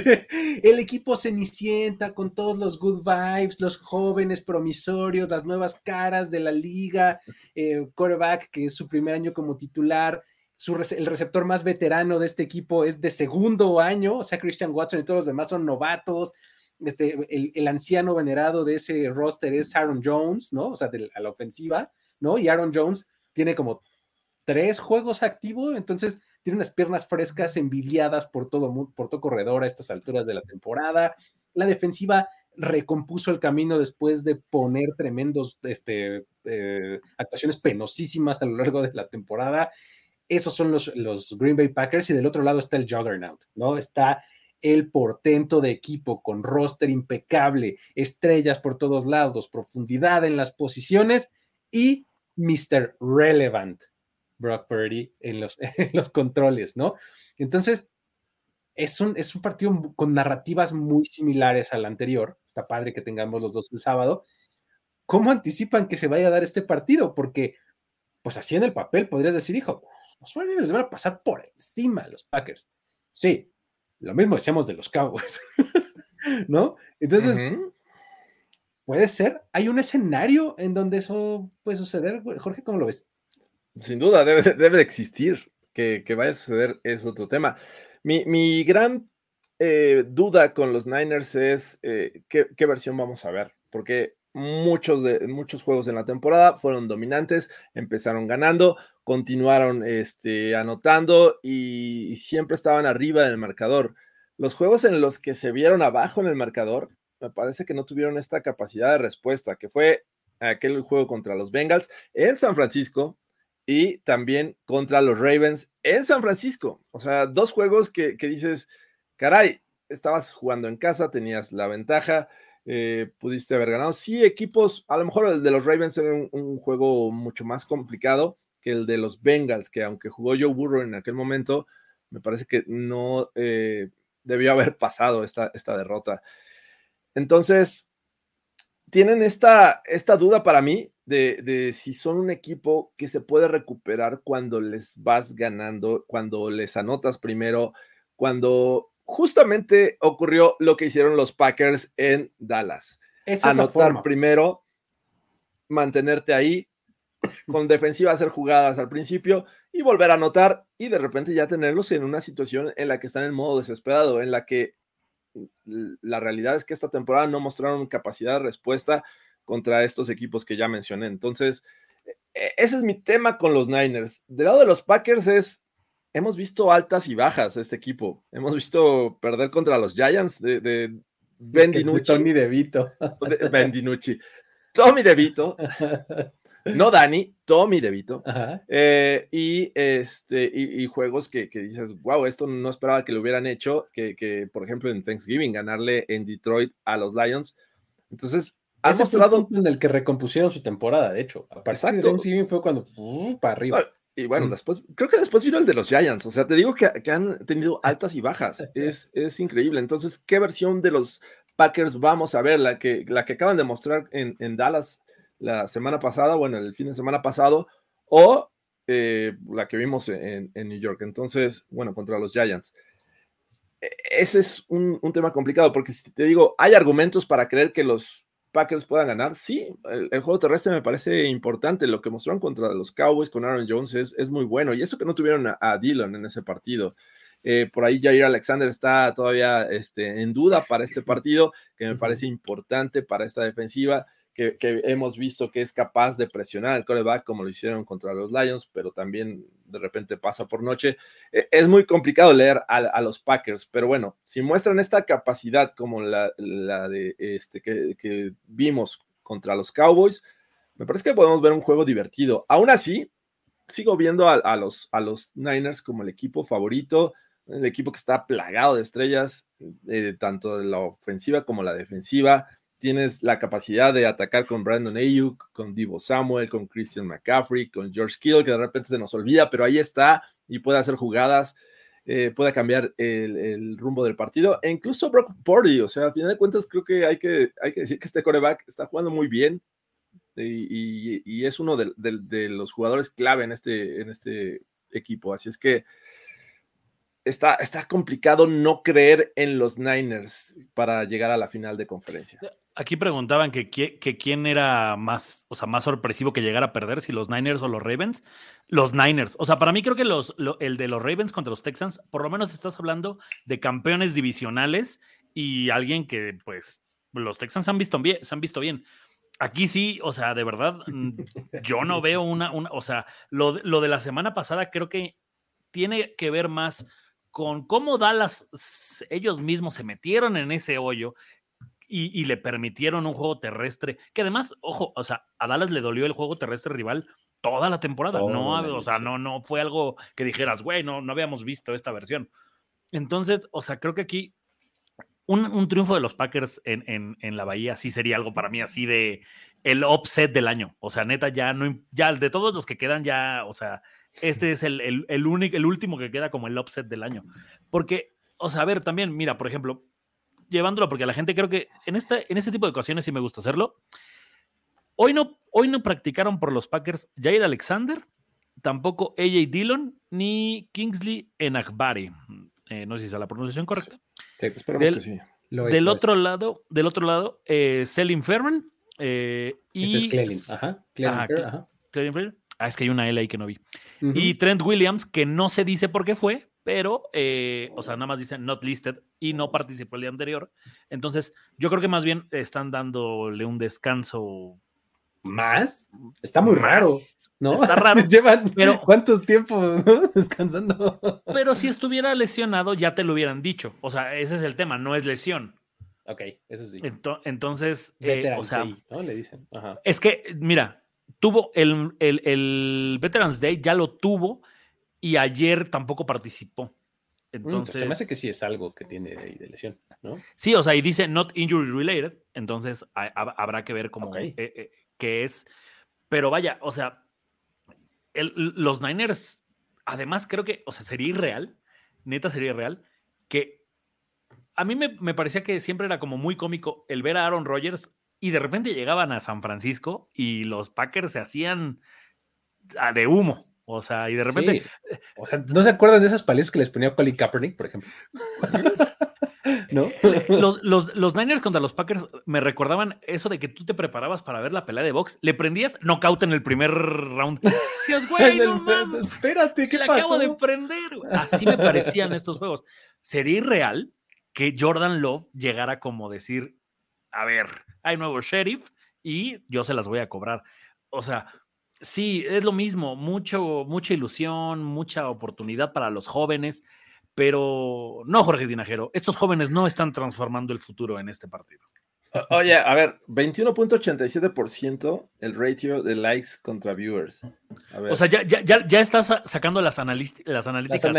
S1: el equipo cenicienta con todos los good vibes, los jóvenes promisorios, las nuevas caras de la liga, eh, quarterback que es su primer año como titular. el receptor más veterano de este equipo es de segundo año, o sea, Christian Watson y todos los demás son novatos este, el, anciano venerado de ese roster es Aaron Jones, ¿no? O sea, a la ofensiva, ¿no? Y Aaron Jones tiene como tres juegos activos, entonces tiene unas piernas frescas envidiadas por todo, por todo corredor a estas alturas de la temporada. La defensiva recompuso el camino después de poner tremendos este, eh, actuaciones penosísimas a lo largo de la temporada. Esos son los, los Green Bay Packers y del otro lado está el Juggernaut, ¿no? Está el portento de equipo con roster impecable, estrellas por todos lados, profundidad en las posiciones y Mr. Relevant, Brock Purdy, en los, controles, ¿no? Entonces, es un, es un partido con narrativas muy similares al anterior. Está padre que tengamos los dos el sábado. ¿Cómo anticipan que se vaya a dar este partido? Porque, pues así en el papel podrías decir, hijo, los 49ers van a pasar por encima los Packers. Sí, lo mismo decíamos de los Cowboys, ¿no? Entonces, puede ser, hay un escenario en donde eso puede suceder, Jorge, ¿cómo lo ves?
S2: Sin duda, debe, debe de existir. Que, que, vaya a suceder es otro tema. Mi, mi gran eh, duda con los Niners es eh, ¿qué, ¿qué, versión vamos a ver, porque muchos, de, muchos juegos en la temporada fueron dominantes, empezaron ganando, continuaron este, anotando y, siempre estaban arriba del marcador. Los juegos en los que se vieron abajo en el marcador, me parece que no tuvieron esta capacidad de respuesta, que fue aquel juego contra los Bengals en San Francisco y también contra los Ravens en San Francisco. O sea, dos juegos que, que dices, caray, estabas jugando en casa, tenías la ventaja, eh, pudiste haber ganado. Sí, equipos, a lo mejor el de los Ravens era un, juego mucho más complicado que el de los Bengals, que aunque jugó Joe Burrow en aquel momento, me parece que no eh, debió haber pasado esta, esta derrota. Entonces, tienen esta, esta duda para mí de, de, si son un equipo que se puede recuperar cuando les vas ganando, cuando les anotas primero, cuando justamente ocurrió lo que hicieron los Packers en Dallas. Anotar primero, mantenerte ahí, con defensiva hacer jugadas al principio y volver a anotar y de repente ya tenerlos en una situación en la que están en modo desesperado, en la que la realidad es que esta temporada no mostraron capacidad de respuesta contra estos equipos que ya mencioné. Entonces, e, e, ese es mi tema con los Niners. Del lado de los Packers es hemos visto altas y bajas este equipo. Hemos visto perder contra los Giants de, de Ben DiNucci.
S1: Tommy DeVito.
S2: De, ben DiNucci. Tommy DeVito. No Dani, Tommy DeVito. Eh, y, este, y, juegos que, que, dices, wow, esto no esperaba que lo hubieran hecho, que, que, por ejemplo en Thanksgiving, ganarle en Detroit a los Lions. Entonces,
S1: ha mostrado... en el que recompusieron su temporada, de hecho. A partir de Thanksgiving fue cuando, uh, para arriba.
S2: Y bueno, después, creo que después vino el de los Giants. O sea, te digo que, han tenido altas y bajas. Es, es, increíble. Entonces, ¿qué versión de los Packers vamos a ver? La que, la que acaban de mostrar en, en Dallas la semana pasada, bueno, el fin de semana pasado, o eh, la que vimos en, en, New York. Entonces, bueno, contra los Giants. E, ese es un, un tema complicado porque si te digo, hay argumentos para creer que los Packers puedan ganar. Sí, el, juego terrestre me parece importante. Lo que mostraron contra los Cowboys con Aaron Jones es, muy bueno. Y eso que no tuvieron a, a Dillon en ese partido. Eh, por ahí Jair Alexander está todavía este, en duda para este partido, que me parece importante para esta defensiva que, hemos visto que es capaz de presionar al coreback como lo hicieron contra los Lions, pero también de repente pasa por noche. E, es muy complicado leer a, los Packers, pero bueno, si muestran esta capacidad como la, de este que, vimos contra los Cowboys, me parece que podemos ver un juego divertido. Aún así, sigo viendo a, los, a los Niners como el equipo favorito, el equipo que está plagado de estrellas, eh, tanto de la ofensiva como la defensiva tienes la capacidad de atacar con Brandon Ayuk, con Divo Samuel, con Christian McCaffrey, con George Kittle, que de repente se nos olvida, pero ahí está y puede hacer jugadas, eh, puede cambiar el, rumbo del partido, e incluso Brock Purdy, o sea, a final de cuentas creo que hay que, hay que decir que este coreback está jugando muy bien y, es uno de, de, los jugadores clave en este, en este equipo, así es que está, está complicado no creer en los Niners para llegar a la final de conferencia.
S3: Aquí preguntaban que, quién era más, o sea, más sorpresivo que llegar a perder, si los Niners o los Ravens. Los Niners. O sea, para mí creo que los, el de los Ravens contra los Texans, por lo menos estás hablando de campeones divisionales y alguien que, pues, los Texans han visto bien, se han visto bien. Aquí sí, o sea, de verdad, mm, yo no veo una, una o sea, lo, lo de la semana pasada creo que tiene que ver más con cómo Dallas ellos mismos se metieron en ese hoyo y, le permitieron un juego terrestre, que además, ojo, o sea, a Dallas le dolió el juego terrestre rival toda la temporada, no, o sea, no, no fue algo que dijeras, güey, no, no habíamos visto esta versión. Entonces, o sea, creo que aquí un, triunfo de los Packers en, en, la Bahía sí sería algo para mí así de el upset del año. O sea, neta, ya no, ya de todos los que quedan, ya, o sea, este es el, el, el, único, el último que queda como el upset del año. Porque, o sea, a ver, también, mira, por ejemplo, llevándolo, porque la gente creo que en, esta, en este tipo de ocasiones sí me gusta hacerlo. Hoy no, hoy no practicaron por los Packers Jair Alexander tampoco AJ Dillon ni Kingsley Enagbari. Eh, no sé si es la pronunciación correcta.
S2: Sí, del, que sí.
S3: del otro lado, del otro lado, eh, Selim Ferrell. Eh, y
S1: es Clelin. Ajá.
S3: Clelin Ah, es que hay una L ahí que no vi. Y Trent Williams, que no se dice por qué fue, pero, eh, o sea, nada más dicen not listed y no participó el día anterior. Entonces, yo creo que más bien están dándole un descanso.
S1: ¿Más? Está muy raro, ¿no?
S3: Está raro.
S1: Llevan pero, cuántos tiempos descansando.
S3: pero si estuviera lesionado, ya te lo hubieran dicho. O sea, ese es el tema, no es lesión.
S1: Ok, eso sí.
S3: entonces, eh, o sea,
S1: ¿no? Le dicen.
S3: Es que, mira, tuvo el, el, el Veterans Day, ya lo tuvo y ayer tampoco participó. Entonces, mm, pues
S1: se me hace que sí es algo que tiene de, lesión, ¿no?
S3: Sí, o sea, y dice not injury related, entonces habrá que ver cómo eh, eh, qué es. Pero vaya, o sea, los Niners, además creo que, o sea, sería irreal, neta sería irreal, que a mí me, me parecía que siempre era como muy cómico el ver a Aaron Rodgers y de repente llegaban a San Francisco y los Packers se hacían ah, de humo. O sea, y de repente.
S1: O sea, ¿no se acuerdan de esas palizas que les ponía Colin Kaepernick, por ejemplo? ¿No?
S3: Eh, los, los, Niners contra los Packers me recordaban eso de que tú te preparabas para ver la pelea de box, le prendías knockout en el primer round. Decías, güey, no
S1: Espérate, ¿qué
S3: le
S1: pasó?
S3: acabo de prender. Así me parecían estos juegos. ¿Sería irreal que Jordan Love llegara como decir, a ver, hay nuevo sheriff y yo se las voy a cobrar? O sea, Sí, es lo mismo, mucho, mucha ilusión, mucha oportunidad para los jóvenes, pero no, Jorge Dinajero, estos jóvenes no están transformando el futuro en este partido.
S2: Oye, a ver, 21.87% el ratio de likes contra viewers.
S3: O sea, ya, ya, ya, estás sacando las, las analíticas.
S1: Las
S2: analytics. Ah,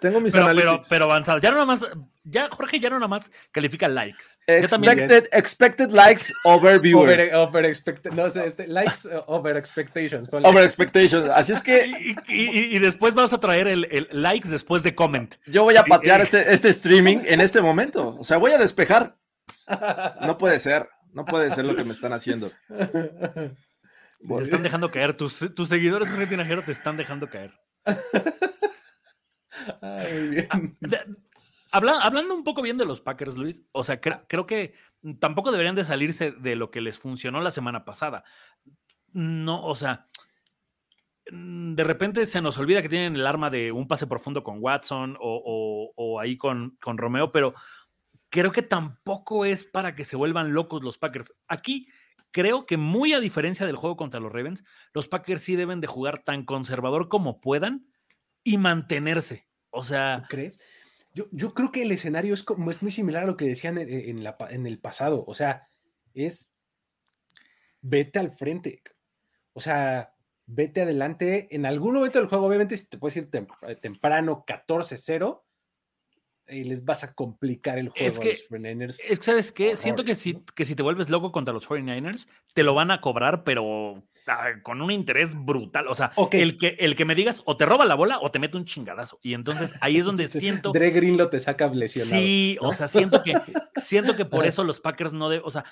S2: tengo mis
S3: pero,
S2: analytics.
S3: Pero, avanzadas. Ya no nada más, ya Jorge ya no nada más califica likes.
S2: Expected, expected likes over viewers.
S1: Over, expected, no sé, este, likes uh, over expectations.
S2: Over expectations. Así es que.
S3: Y, después vas a traer el, likes después de comment.
S2: Yo voy a patear este, este streaming en este momento. O sea, voy a despejar no puede ser, no puede ser lo que me están haciendo.
S3: Te están dejando caer, tus, seguidores en Tinajero te están dejando caer. Ah, hablando un poco bien de los Packers, Luis, o sea, creo que tampoco deberían de salirse de lo que les funcionó la semana pasada. No, o sea, de repente se nos olvida que tienen el arma de un pase profundo con Watson o, ahí con, con Romeo, pero creo que tampoco es para que se vuelvan locos los Packers. Aquí creo que muy a diferencia del juego contra los Ravens, los Packers sí deben de jugar tan conservador como puedan y mantenerse. O sea,
S1: crees? Yo, creo que el escenario es, como, es muy similar a lo que decían en, en el pasado. O sea, es vete al frente. O sea, vete adelante. En algún momento del juego, obviamente, si te puedes ir temprano 14-0, y les vas a complicar el juego
S3: es que,
S1: a los 49ers.
S3: Es que, ¿sabes qué? Siento que si, que si te vuelves loco contra los 49ers, te lo van a cobrar, pero ah, con un interés brutal. O sea, el, que, el que me digas o te roba la bola o te mete un chingadazo. Y entonces ahí es donde siento.
S1: Dre Green lo te saca lesionado.
S3: Sí, o sea, siento que, siento que por eso los Packers no deben. O sea,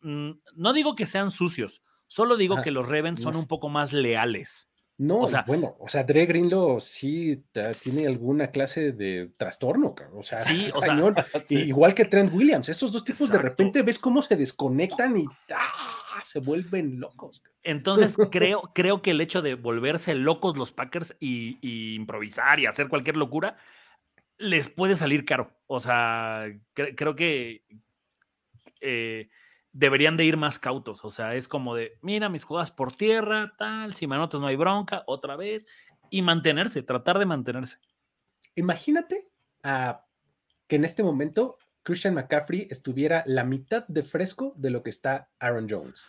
S3: mm, no digo que sean sucios, solo digo que los Ravens son un poco más leales.
S1: No, o sea, bueno, o sea, Dre Greenlow sí tiene alguna clase de trastorno, o sea,
S3: sí, o
S1: sea igual que Trent Williams, esos dos tipos de repente ves cómo se desconectan y ¡ah! se vuelven locos.
S3: Entonces creo, creo que el hecho de volverse locos los Packers y, improvisar y hacer cualquier locura les puede salir caro. O sea, creo que eh, deberían de ir más cautos. O sea, es como de, mira, mis jugadas por tierra, tal, si me anotas no hay bronca, otra vez, y mantenerse, tratar de mantenerse.
S1: Imagínate ah, que en este momento Christian McCaffrey estuviera la mitad de fresco de lo que está Aaron Jones.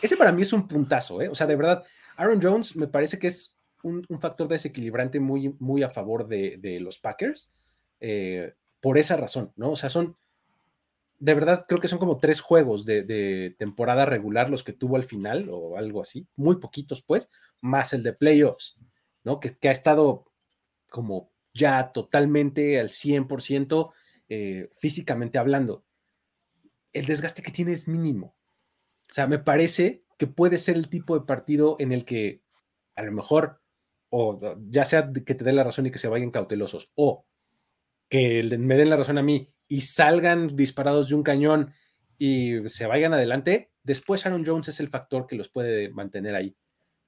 S1: Ese para mí es un puntazo, ¿eh? O sea, de verdad, Aaron Jones me parece que es un, factor desequilibrante muy, muy a favor de, los Packers. Eh, por esa razón, ¿no? O sea, son de verdad creo que son como tres juegos de, temporada regular los que tuvo al final o algo así, muy poquitos pues, más el de playoffs, ¿no? Que, ha estado como ya totalmente al 100% eh, físicamente hablando. El desgaste que tiene es mínimo. O sea, me parece que puede ser el tipo de partido en el que a lo mejor, o ya sea que te dé la razón y que se vayan cautelosos, o que me den la razón a mí y salgan disparados de un cañón y se vayan adelante, después Aaron Jones es el factor que los puede mantener ahí,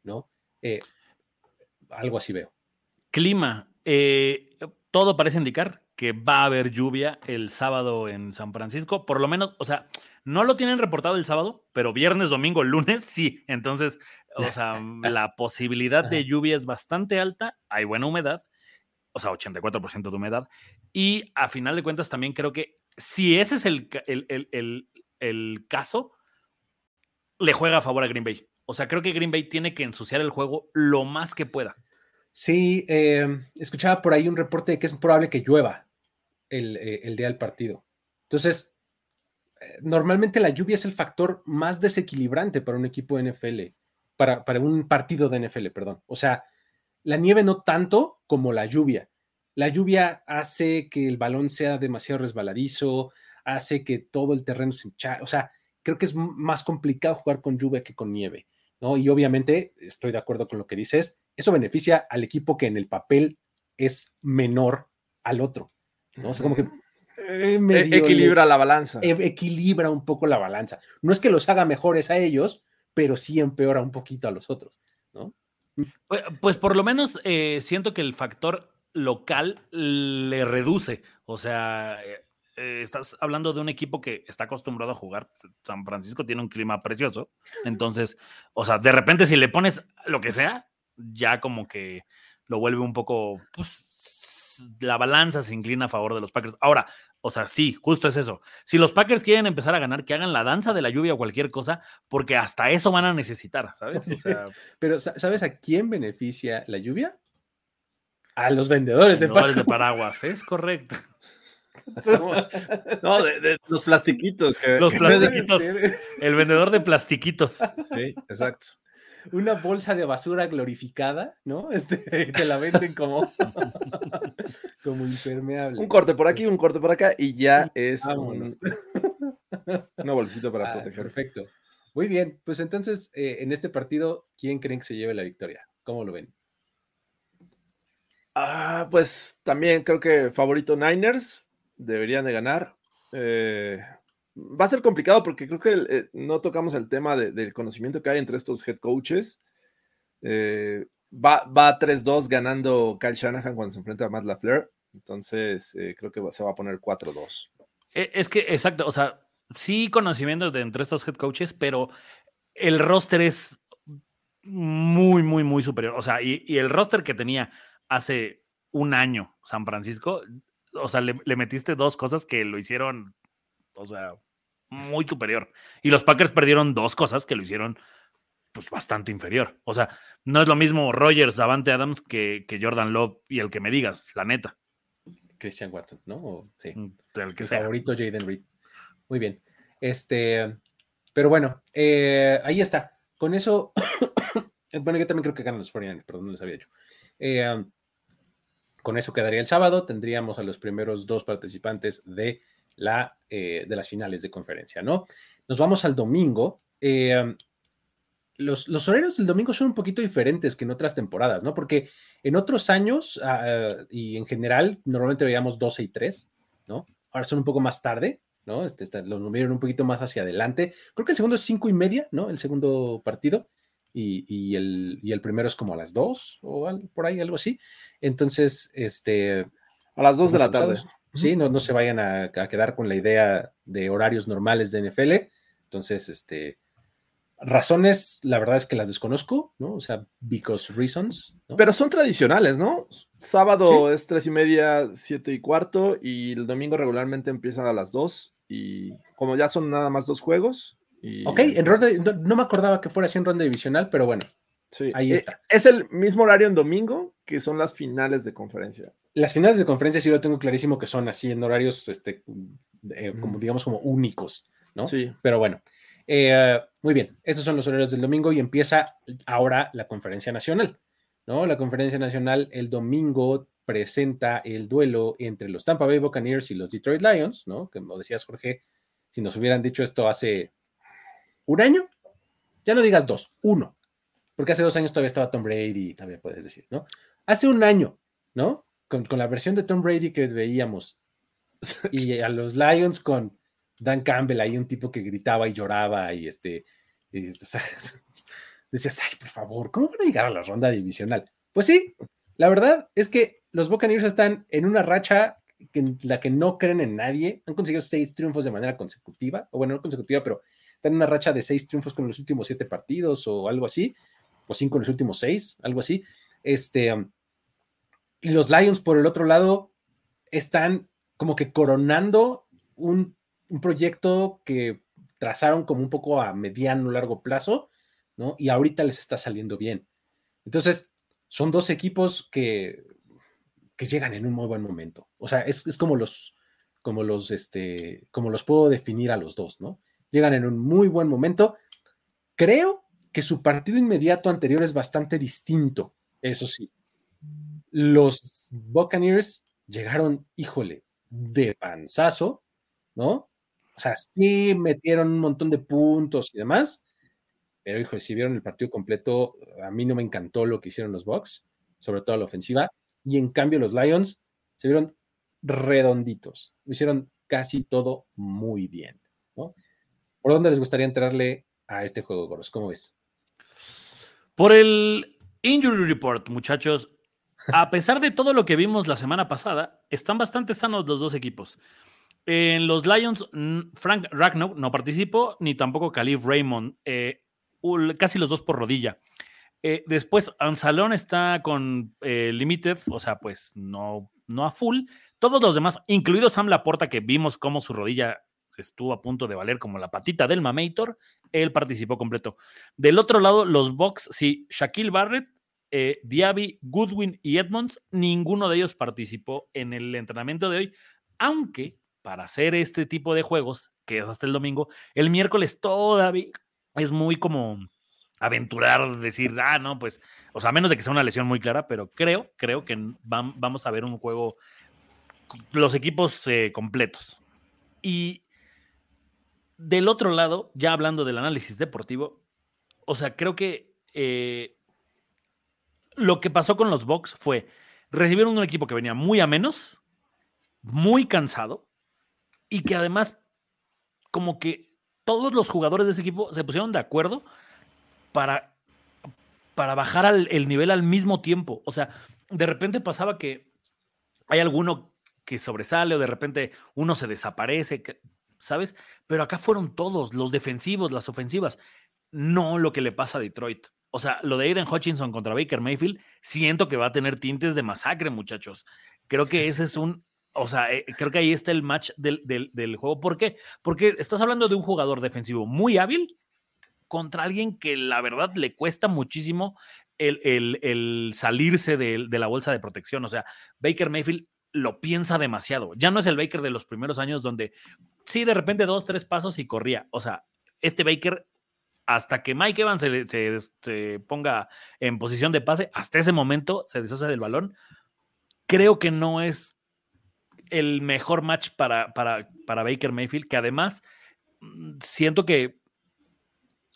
S1: ¿no? Eh, algo así veo.
S3: Clima. Eh, todo parece indicar que va a haber lluvia el sábado en San Francisco, por lo menos, o sea, no lo tienen reportado el sábado, pero viernes, domingo, lunes sí. Entonces, o sea, la posibilidad de lluvia es bastante alta, hay buena humedad, o sea, 84% de humedad. Y a final de cuentas también creo que si ese es el, el, caso, le juega a favor a Green Bay. O sea, creo que Green Bay tiene que ensuciar el juego lo más que pueda.
S1: Sí, em, escuchaba por ahí un reporte de que es probable que llueva el, eh, el día del partido. Entonces, normalmente la lluvia es el factor más desequilibrante para un equipo de NFL, para, para un partido de NFL, perdón. O sea, la nieve no tanto como la lluvia. La lluvia hace que el balón sea demasiado resbaladizo, hace que todo el terreno se hincha. O sea, creo que es más complicado jugar con lluvia que con nieve, ¿no? Y obviamente estoy de acuerdo con lo que dices. Eso beneficia al equipo que en el papel es menor al otro, ¿no? O sea, como que
S2: eh, e-, equilibra la balanza.
S1: E-, equilibra un poco la balanza. No es que los haga mejores a ellos, pero sí empeora un poquito a los otros, ¿no?
S3: Pues, pues por lo menos eh, siento que el factor local le reduce. O sea, eh, estás hablando de un equipo que está acostumbrado a jugar. San Francisco tiene un clima precioso. Entonces, o sea, de repente si le pones lo que sea, ya como que lo vuelve un poco, pues, la balanza se inclina a favor de los Packers. Ahora, o sea, sí, justo es eso. Si los Packers quieren empezar a ganar, que hagan la danza de la lluvia o cualquier cosa, porque hasta eso van a necesitar, ¿sabes?
S1: Pero, ¿sabes a quién beneficia la lluvia? A los vendedores,
S3: de, paraguas. de paraguas. Es correcto.
S2: No, de, los plastiquitos.
S3: los plastiquitos. El vendedor de plastiquitos.
S2: Sí, exacto
S1: una bolsa de basura glorificada, ¿no? Este, te la venden como, como impermeable.
S2: Un corte por aquí, un corte por acá y ya es un, una bolsita para ah, proteger.
S1: Perfecto. Muy bien, pues entonces eh, en este partido, ¿quién creen que se lleve la victoria? ¿Cómo lo ven?
S2: Ah, pues también creo que favorito Niners deberían de ganar. Eh, va a ser complicado porque creo que eh, no tocamos el tema del conocimiento que hay entre estos head coaches. Eh, va, va 3-2 ganando Kyle Shanahan cuando se enfrenta a Matt LaFleur. Entonces, eh, creo que se va a poner 4-2.
S3: E, es que, exacto, o sea, sí conocimiento de entre estos head coaches, pero el roster es muy, muy, muy superior. O sea, y, el roster que tenía hace un año San Francisco, o sea, le metiste dos cosas que lo hicieron o sea, muy superior. Y los Packers perdieron dos cosas que lo hicieron pues bastante inferior. O sea, no es lo mismo Rogers, Davante Adams que, que Jordan Love y el que me digas, la neta.
S1: Christian Watson, ¿no? sí.
S3: Mm, el que
S1: favorito Jaden Reed. Muy bien. Este, pero bueno, eh, ahí está. Con eso, bueno, yo también creo que ganan los 49 perdón, no les había hecho. Eh, con eso quedaría el sábado. Tendríamos a los primeros dos participantes de la, eh, de las finales de conferencia, ¿no? Nos vamos al domingo. Eh, los, los, horarios del domingo son un poquito diferentes que en otras temporadas, ¿no? Porque en otros años ah, y en general normalmente veíamos 12 y 3, ¿no? Ahora son un poco más tarde, ¿no? Este, este, los movieron un poquito más hacia adelante. Creo que el segundo es 5 y media, ¿no? El segundo partido. Y, y, el, y el primero es como a las 2 o algo, por ahí, algo así. Entonces, este...
S2: A las 2 de la tarde.
S1: ¿Sí? No, no se vayan a, quedar con la idea de horarios normales de NFL. Entonces, este, razones, la verdad es que las desconozco, ¿no? O sea, because reasons.
S2: Pero son tradicionales, ¿no? Sábado es tres y media, siete y cuarto, y el domingo regularmente empiezan a las dos, y como ya son nada más dos juegos. Y...
S1: Ok, en ronda, no me acordaba que fuera así en ronda divisional, pero bueno,
S2: Sí. Ahí eh, está. Es el mismo horario en domingo que son las finales de conferencia.
S1: Las finales de conferencia sí lo tengo clarísimo que son así en horarios, este, eh, como digamos, como únicos, ¿no?
S2: Sí.
S1: Pero bueno, eh, muy bien, esos son los horarios del domingo y empieza ahora la conferencia nacional, ¿no? La conferencia nacional el domingo presenta el duelo entre los Tampa Bay Buccaneers y los Detroit Lions, ¿no? Como decías, Jorge, si nos hubieran dicho esto hace un año, ya no digas dos, uno, porque hace dos años todavía estaba Tom Brady, todavía puedes decir, ¿no? Hace un año, ¿no? Con, la versión de Tom Brady que veíamos y a los Lions con Dan Campbell, ahí un tipo que gritaba y lloraba y este, decías, ay, por favor, ¿cómo van a llegar a la ronda divisional? Pues sí, la verdad es que los Buccaneers están en una racha en la que no creen en nadie. Han conseguido seis triunfos de manera consecutiva, o bueno, no consecutiva, pero están en una racha de seis triunfos con los últimos siete partidos o algo así, o cinco en los últimos seis, algo así. Este, um, y los Lions, por el otro lado, están como que coronando un, un proyecto que trazaron como un poco a mediano, largo plazo, ¿no? Y ahorita les está saliendo bien. Entonces, son dos equipos que, que llegan en un muy buen momento. O sea, es, como los, como los, este, como los puedo definir a los dos, ¿no? Llegan en un muy buen momento. Creo que su partido inmediato anterior es bastante distinto, eso sí. Los Buccaneers llegaron, híjole, de panzazo, ¿no? O sea, sí metieron un montón de puntos y demás, pero híjole, si vieron el partido completo, a mí no me encantó lo que hicieron los Bucks, sobre todo la ofensiva y en cambio los Lions se vieron redonditos, lo hicieron casi todo muy bien. ¿no? ¿Por dónde les gustaría entrarle a este juego, Goros? ¿Cómo ves?
S3: Por el Injury Report, muchachos. A pesar de todo lo que vimos la semana pasada, están bastante sanos los dos equipos. En los Lions, Frank Ragnow no participó, ni tampoco Khalif Raymond, eh, casi los dos por rodilla. Eh, después, Ansalón está con eh, Limited, o sea, pues no, no a full. Todos los demás, incluido Sam Laporta, que vimos cómo su rodilla estuvo a punto de valer como la patita del Mamator, él participó completo. Del otro lado, los Bucks, sí, Shaquille Barrett, eh, Diaby, Goodwin y Edmonds, ninguno de ellos participó en el entrenamiento de hoy, aunque para hacer este tipo de juegos, que es hasta el domingo, el miércoles todavía es muy como aventurar, decir, ah, no, pues, o sea, a menos de que sea una lesión muy clara, pero creo, creo que vamos a ver un juego, los equipos eh, completos. Y del otro lado, ya hablando del análisis deportivo, o sea, creo que eh, lo que pasó con los Bucks fue, recibieron un equipo que venía muy a menos, muy cansado, y que además, como que todos los jugadores de ese equipo se pusieron de acuerdo para, para bajar el nivel al mismo tiempo. O sea, de repente pasaba que hay alguno que sobresale o de repente uno se desaparece, ¿sabes? Pero acá fueron todos, los defensivos, las ofensivas, no lo que le pasa a Detroit. O sea, lo de Aiden Hutchinson contra Baker Mayfield, siento que va a tener tintes de masacre, muchachos. Creo que ese es un, o sea, eh, creo que ahí está el match del, del, del, juego. ¿Por qué? Porque estás hablando de un jugador defensivo muy hábil contra alguien que la verdad le cuesta muchísimo el, salirse de, la bolsa de protección. O sea, Baker Mayfield lo piensa demasiado. Ya no es el Baker de los primeros años donde sí, de repente dos, tres pasos y corría. O sea, este Baker, hasta que Mike Evans se, ponga en posición de pase, hasta ese momento se deshace del balón. Creo que no es el mejor match para, para, para Baker Mayfield, que además mm, siento que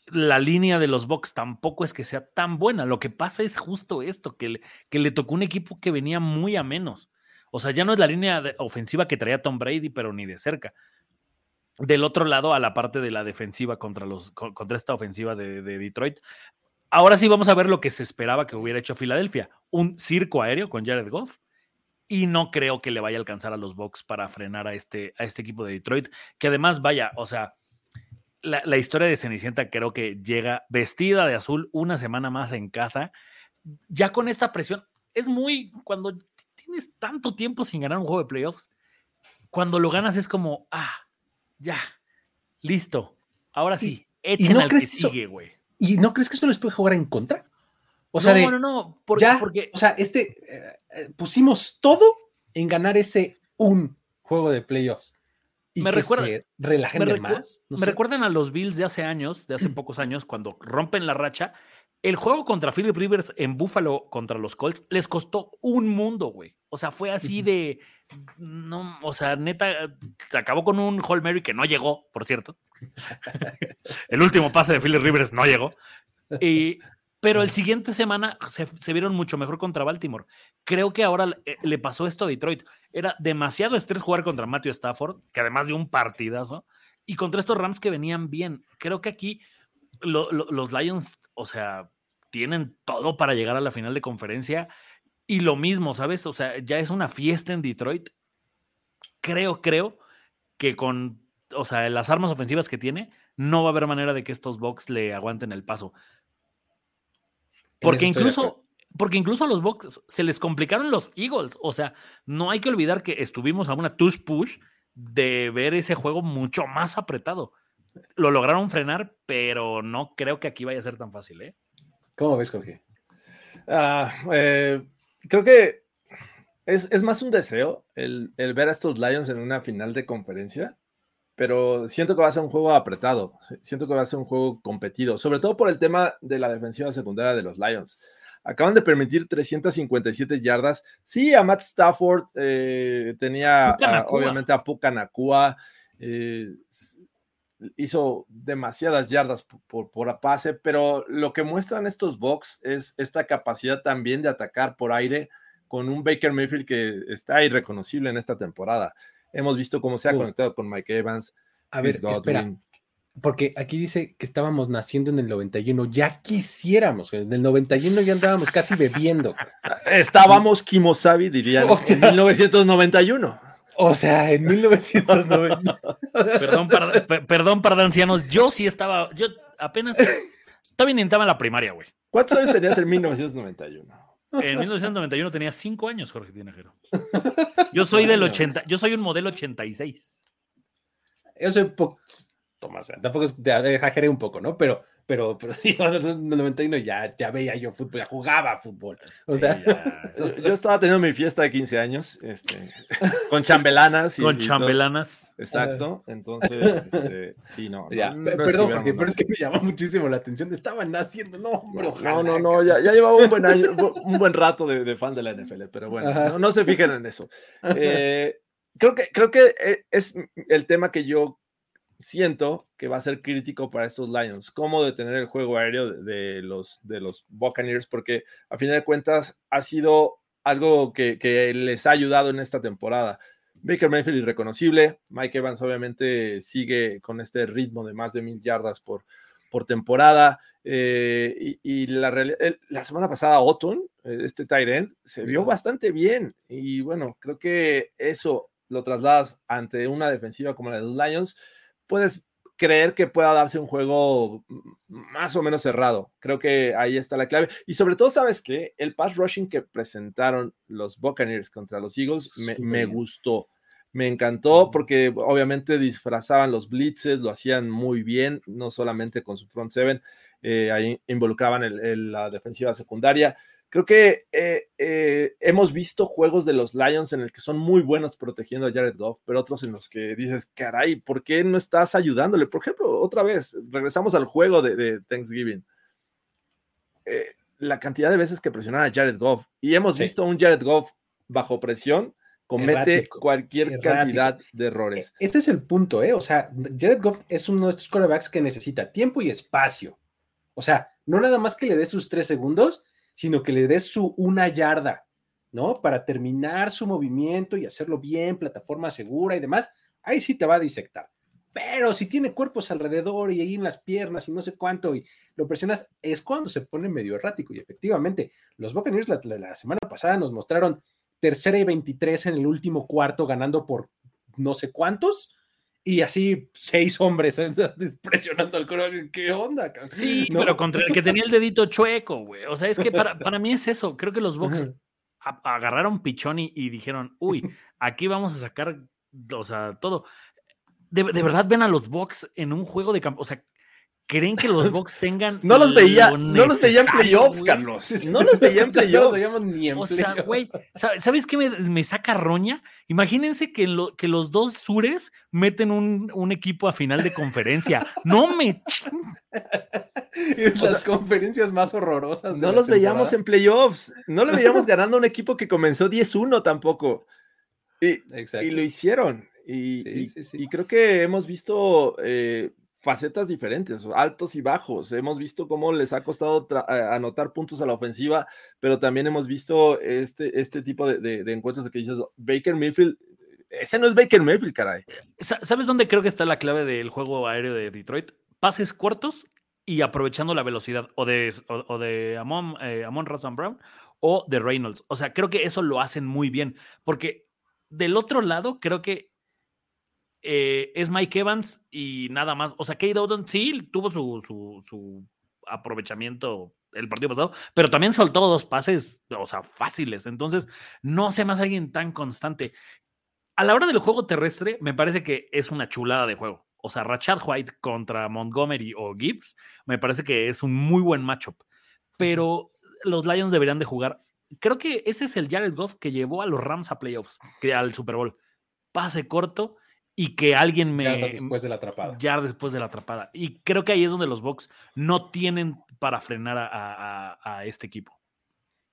S3: la línea de los Bucks tampoco es que sea tan buena. Lo que pasa es justo esto, que le, que le tocó un equipo que venía muy a menos. O sea, ya no es la línea ofensiva que traía Tom Brady, pero ni de cerca. Del otro lado, a la parte de la defensiva contra, los, contra esta ofensiva de, de Detroit. Ahora sí vamos a ver lo que se esperaba que hubiera hecho Filadelfia. Un circo aéreo con Jared Goff. Y no creo que le vaya a alcanzar a los Bucks para frenar a este, a este equipo de Detroit. Que además, vaya, o sea, la, historia de Cenicienta creo que llega vestida de azul una semana más en casa, ya con esta presión. Es muy, cuando tienes tanto tiempo sin ganar un juego de playoffs, cuando lo ganas es como, ah, ya, listo, ahora sí, echen al que sigue, güey.
S1: ¿Y no crees que eso les puede jugar en contra? O sea,
S3: no, no, no, porque,
S1: ya,
S3: porque...
S1: o sea, este, eh, eh, pusimos todo en ganar ese un juego de playoffs
S3: me recuerda,
S1: relajen más.
S3: me recuerdan a los Bills de hace años, de hace pocos años, cuando rompen la racha. El juego contra Philip Rivers en Buffalo contra los Colts les costó un mundo, güey. O sea, fue así de. No, o sea, neta, se acabó con un Hall Mary que no llegó, por cierto. El último pase de Philip Rivers no llegó. Y, pero el siguiente semana se, vieron mucho mejor contra Baltimore. Creo que ahora le, pasó esto a Detroit. Era demasiado estrés jugar contra Matthew Stafford, que además de un partidazo, y contra estos Rams que venían bien. Creo que aquí los Lions, o sea, tienen todo para llegar a la final de conferencia. Y lo mismo, ¿sabes? O sea, ya es una fiesta en Detroit. Creo, creo que con, o sea, las armas ofensivas que tiene, no va a haber manera de que estos Bucks le aguanten el paso. Porque incluso, porque incluso a los Bucks se les complicaron los Eagles. O sea, no hay que olvidar que estuvimos a una touch push de ver ese juego mucho más apretado. Lo lograron frenar, pero no creo que aquí vaya a ser tan fácil, ¿eh?
S1: ¿Cómo ves, Jorge?
S2: Ah, eh, creo que es, más un deseo el, ver a estos Lions en una final de conferencia, pero siento que va a ser un juego apretado, siento que va a ser un juego competido, sobre todo por el tema de la defensiva secundaria de los Lions. Acaban de permitir 357 yardas. Sí, a Matt Stafford eh, tenía obviamente a Puka Nakua. Eh, hizo demasiadas yardas por, por, pase, pero lo que muestran estos box es esta capacidad también de atacar por aire con un Baker Mayfield que está irreconocible en esta temporada. Hemos visto cómo se ha conectado con Mike Evans.
S1: A ver, espera, porque aquí dice que estábamos naciendo en el 91, ya quisiéramos, en el 91 ya andábamos casi bebiendo.
S2: Estábamos Kimosabi, dirían, en 1991.
S1: O sea, en 1990.
S3: perdón, para, perdón para ancianos, yo sí estaba, yo apenas, todavía ni estaba en la primaria, güey.
S2: ¿Cuántos años tenías en 1991?
S3: En 1991 tenía 5 años, Jorge Tinajero. Yo soy del 80, yo soy un modelo 86.
S1: Yo soy poco, Tomás, tampoco es, exageré un poco, ¿no? Pero pero, pero sí, en el 91 ya, ya veía yo fútbol, ya jugaba fútbol. O sea,
S2: yo estaba teniendo mi fiesta de 15 años, este, con chambelanas.
S3: Y, con chambelanas.
S2: Exacto, entonces, este, sí, no.
S1: perdón, porque, pero es que me llamó muchísimo la atención, estaban haciendo, no, hombre,
S2: No, no, no, ya, ya, llevaba un buen año, un buen rato de, de fan de la NFL, pero bueno, no, se fijen en eso. Eh, creo que, creo que eh, es el tema que yo siento que va a ser crítico para estos Lions, cómo detener el juego aéreo de, los, de los Buccaneers, porque a fin de cuentas ha sido algo que, les ha ayudado en esta temporada. Baker Mayfield irreconocible, Mike Evans obviamente sigue con este ritmo de más de mil yardas por, por temporada. Eh, y, la, la semana pasada, Otton, eh, este tight end, se vio bastante bien. Y bueno, creo que eso lo trasladas ante una defensiva como la de los Lions puedes creer que pueda darse un juego más o menos cerrado. Creo que ahí está la clave. Y sobre todo, ¿sabes qué? El pass rushing que presentaron los Buccaneers contra los Eagles me, gustó. Me encantó porque obviamente disfrazaban los blitzes, lo hacían muy bien, no solamente con su front seven, eh, ahí involucraban la defensiva secundaria. Creo que eh, eh, hemos visto juegos de los Lions en el que son muy buenos protegiendo a Jared Goff, pero otros en los que dices, caray, ¿por qué no estás ayudándole? Por ejemplo, otra vez, regresamos al juego de, Thanksgiving. Eh, la cantidad de veces que presionan a Jared Goff y hemos visto a un Jared Goff bajo presión comete cualquier cantidad de errores.
S1: Este es el punto, ¿eh? O sea, Jared Goff es uno de estos quarterbacks que necesita tiempo y espacio. O sea, no nada más que le dé sus tres segundos, sino que le des su una yarda, ¿no? Para terminar su movimiento y hacerlo bien, plataforma segura y demás, ahí sí te va a disectar. Pero si tiene cuerpos alrededor y ahí en las piernas y no sé cuánto y lo presionas, es cuando se pone medio errático. Y efectivamente, los Buccaneers la, la semana pasada nos mostraron tercera y 23 en el último cuarto, ganando por no sé cuántos y así seis hombres presionando al coro. ¿Qué onda?
S3: Sí, pero contra el que tenía el dedito chueco, güey. O sea, es que para, mí es eso. Creo que los Bucks agarraron pichón y, y, dijeron, uy, aquí vamos a sacar, o sea, todo. De, de verdad ven a los Bucks en un juego de campo. O sea, ¿Creen que los Bucks tengan.
S2: No los veía, no los veía en playoffs, Carlos. No los veía en playoffs.
S3: o sea, güey, ¿sabes qué me, saca roña? Imagínense que, lo, que los dos sures meten un, equipo a final de conferencia. no me
S1: Las conferencias más horrorosas.
S2: no los veíamos en playoffs. No lo veíamos ganando un equipo que comenzó 10-1 tampoco. Y, y, lo hicieron. Y, y, creo que hemos visto. Eh, facetas diferentes, altos y bajos. Hemos visto cómo les ha costado anotar puntos a la ofensiva, pero también hemos visto este, este tipo de, de encuentros de que dices, Baker Mayfield ese no es Baker Mayfield, caray.
S3: ¿Sabes dónde creo que está la clave del juego aéreo de Detroit? Pases cortos y aprovechando la velocidad o de, o, de Amon, eh, Amon Brown o de Reynolds. O sea, creo que eso lo hacen muy bien, porque del otro lado creo que eh, es Mike Evans y nada más. O sea, Kate Oden sí tuvo su, su, su aprovechamiento el partido pasado, pero también soltó dos pases, o sea, fáciles. Entonces, no sé más alguien tan constante a la hora del juego terrestre, me parece que es una chulada de juego. O sea, Rachad White contra Montgomery o Gibbs, me parece que es un muy buen matchup. Pero los Lions deberían de jugar. Creo que ese es el Jared Goff que llevó a los Rams a playoffs, al Super Bowl. Pase corto y que alguien me.
S1: Ya después de la atrapada.
S3: Ya después de la atrapada. Y creo que ahí es donde los Bucks no tienen para frenar a, este equipo.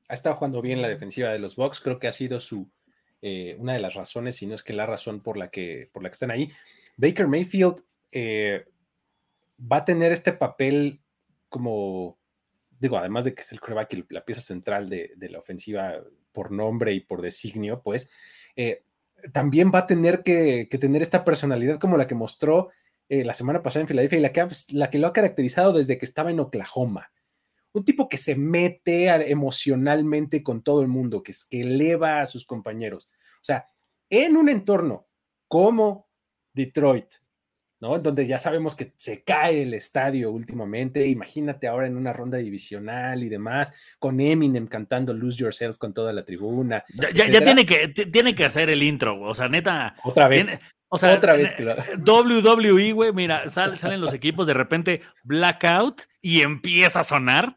S1: Ha estado jugando bien la defensiva de los Bucks. Creo que ha sido su, eh, una de las razones, si no es que la razón por la que, por la que están ahí. Baker Mayfield eh, va a tener este papel como, digo, además de que es el coreback y la pieza central de, la ofensiva por nombre y por designio, pues, eh, también va a tener que, tener esta personalidad como la que mostró la semana pasada en Filadelfia y la que, la que lo ha caracterizado desde que estaba en Oklahoma un tipo que se mete emocionalmente con todo el mundo, que, que eleva a sus compañeros. O sea, en un entorno como Detroit, ¿no? Donde ya sabemos que se cae el estadio últimamente. Imagínate ahora en una ronda divisional y demás, con Eminem cantando Lose Yourself con toda la tribuna.
S3: Ya, tiene, que, tiene que hacer el intro, o sea, neta.
S1: Otra vez.
S3: o sea, otra vez que WWE, güey, mira, salen los equipos, de repente blackout y empieza a sonar.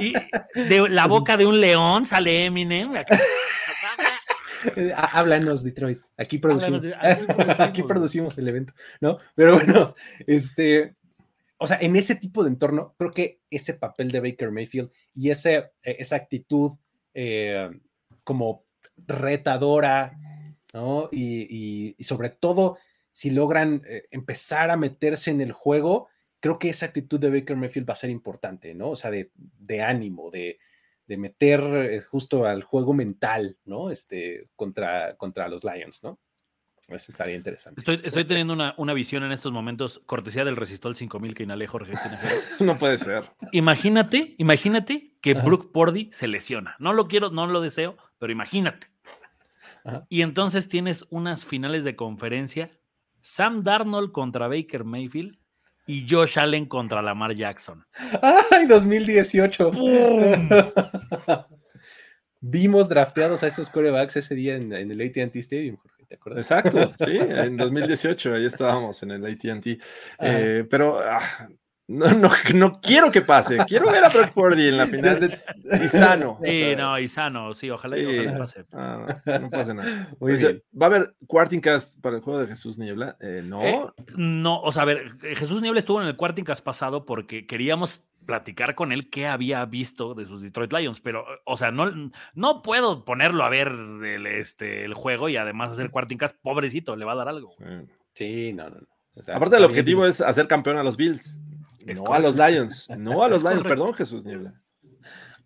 S3: y de la boca de un león sale Eminem.
S1: Háblanos, Detroit. Aquí producimos. Aquí producimos el evento, ¿no? Pero bueno, este, o sea, en ese tipo de entorno, creo que ese papel de Baker Mayfield y ese, esa actitud eh, como retadora, ¿no? Y, sobre todo, si logran eh, empezar a meterse en el juego, creo que esa actitud de Baker Mayfield va a ser importante, ¿no? O sea, de, ánimo, de, meter eh, justo al juego mental, ¿no? Este, contra, contra los Lions, ¿no? Eso estaría interesante.
S3: Estoy, teniendo una, visión en estos momentos, cortesía del Resistol 5000 que inhalé Jorge.
S2: no puede ser.
S3: Imagínate, imagínate que Brooke Pordy se lesiona. No lo quiero, no lo deseo, pero imagínate. Y entonces tienes unas finales de conferencia, Sam Darnold contra Baker Mayfield y Josh Allen contra Lamar Jackson.
S1: ¡Ay, 2018! Vimos drafteados a esos corebacks ese día en, el ATT Stadium, ¿te acuerdas?
S2: Exacto, sí, en 2018, ahí estábamos en el ATT. Eh, pero ah, no, no, no quiero que pase. Quiero ver a Brock Purdy en la final. y sano.
S3: Sí, no, y sano, sí, ojalá, y pase.
S2: no, no pase nada. ¿Va a haber Quartingcast para el juego de Jesús Niebla? Eh, no.
S3: Eh, no, o sea, a ver, Jesús Niebla estuvo en el Quartingcast pasado porque queríamos platicar con él qué había visto de sus Detroit Lions, pero, o sea, no, no puedo ponerlo a ver el, este, el juego y además hacer Quartingcast, pobrecito, le va a dar algo.
S1: Sí, no, no.
S2: no. Aparte, el objetivo es hacer campeón a los Bills no a los Lions, no a los Lions, perdón, Jesús Niebla.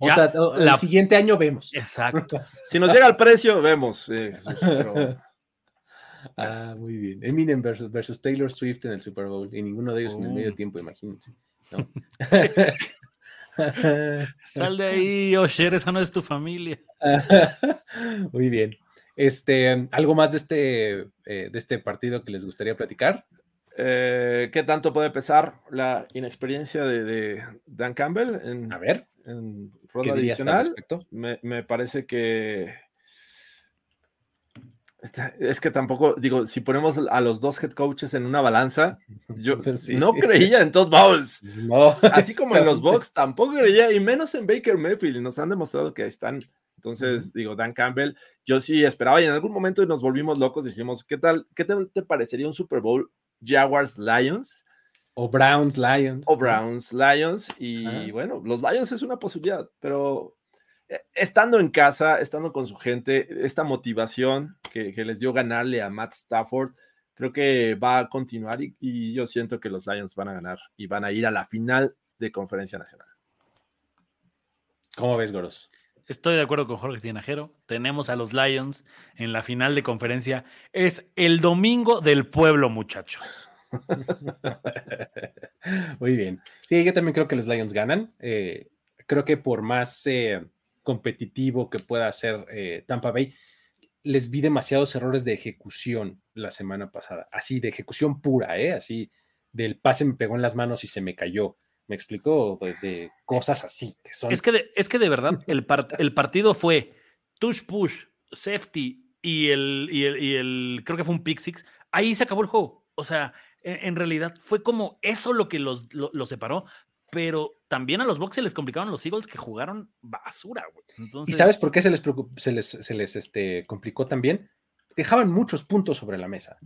S1: el siguiente año vemos.
S3: Exacto.
S2: Si nos llega el precio, vemos. Eh,
S1: ah, muy bien. Eminem versus, Taylor Swift en el Super Bowl y ninguno de ellos en el medio oh. tiempo, imagínense.
S3: Sal de ahí, Osher, esa no es tu familia.
S1: muy bien. Este, ¿Algo más de este, eh, de este partido que les gustaría platicar?
S2: Eh, ¿Qué tanto puede pesar la inexperiencia de, Dan Campbell en,
S1: a ver,
S2: en ronda adicional? Me, me, parece que es que tampoco, digo, si ponemos a los dos head coaches en una balanza, yo pues no creía en Todd Bowles. Así como en los Bucks, tampoco creía, y menos en Baker Mayfield. Nos han demostrado que están. Entonces, digo, Dan Campbell, yo sí esperaba y en algún momento nos volvimos locos. Dijimos, ¿qué tal? ¿Qué te parecería un Super Bowl Jaguars Lions.
S1: O Browns Lions.
S2: O Browns Lions. Y bueno, los Lions es una posibilidad, pero eh, estando en casa, estando con su gente, esta motivación que, les dio ganarle a Matt Stafford, creo que va a continuar y, yo siento que los Lions van a ganar y van a ir a la final de conferencia nacional.
S1: ¿Cómo ves, Goros?
S3: Estoy de acuerdo con Jorge Tinajero. Tenemos a los Lions en la final de conferencia. Es el domingo del pueblo, muchachos.
S1: Muy bien. Sí, yo también creo que los Lions ganan. Eh, creo que por más eh, competitivo que pueda ser eh, Tampa Bay, les vi demasiados errores de ejecución la semana pasada. Así, de ejecución pura, ¿eh? Así, del pase me pegó en las manos y se me cayó. Me explicó de, cosas así. Que son...
S3: es, que de, es que de verdad el, el partido fue touch push, safety y el, y el, y el, creo que fue un pick six. Ahí se acabó el juego. O sea, en, realidad fue como eso lo que los, separó, pero también a los Bucks se les complicaron los Eagles que jugaron basura, güey.
S1: ¿Y sabes por qué se les, se les, se les este, complicó también? Dejaban muchos puntos sobre la mesa.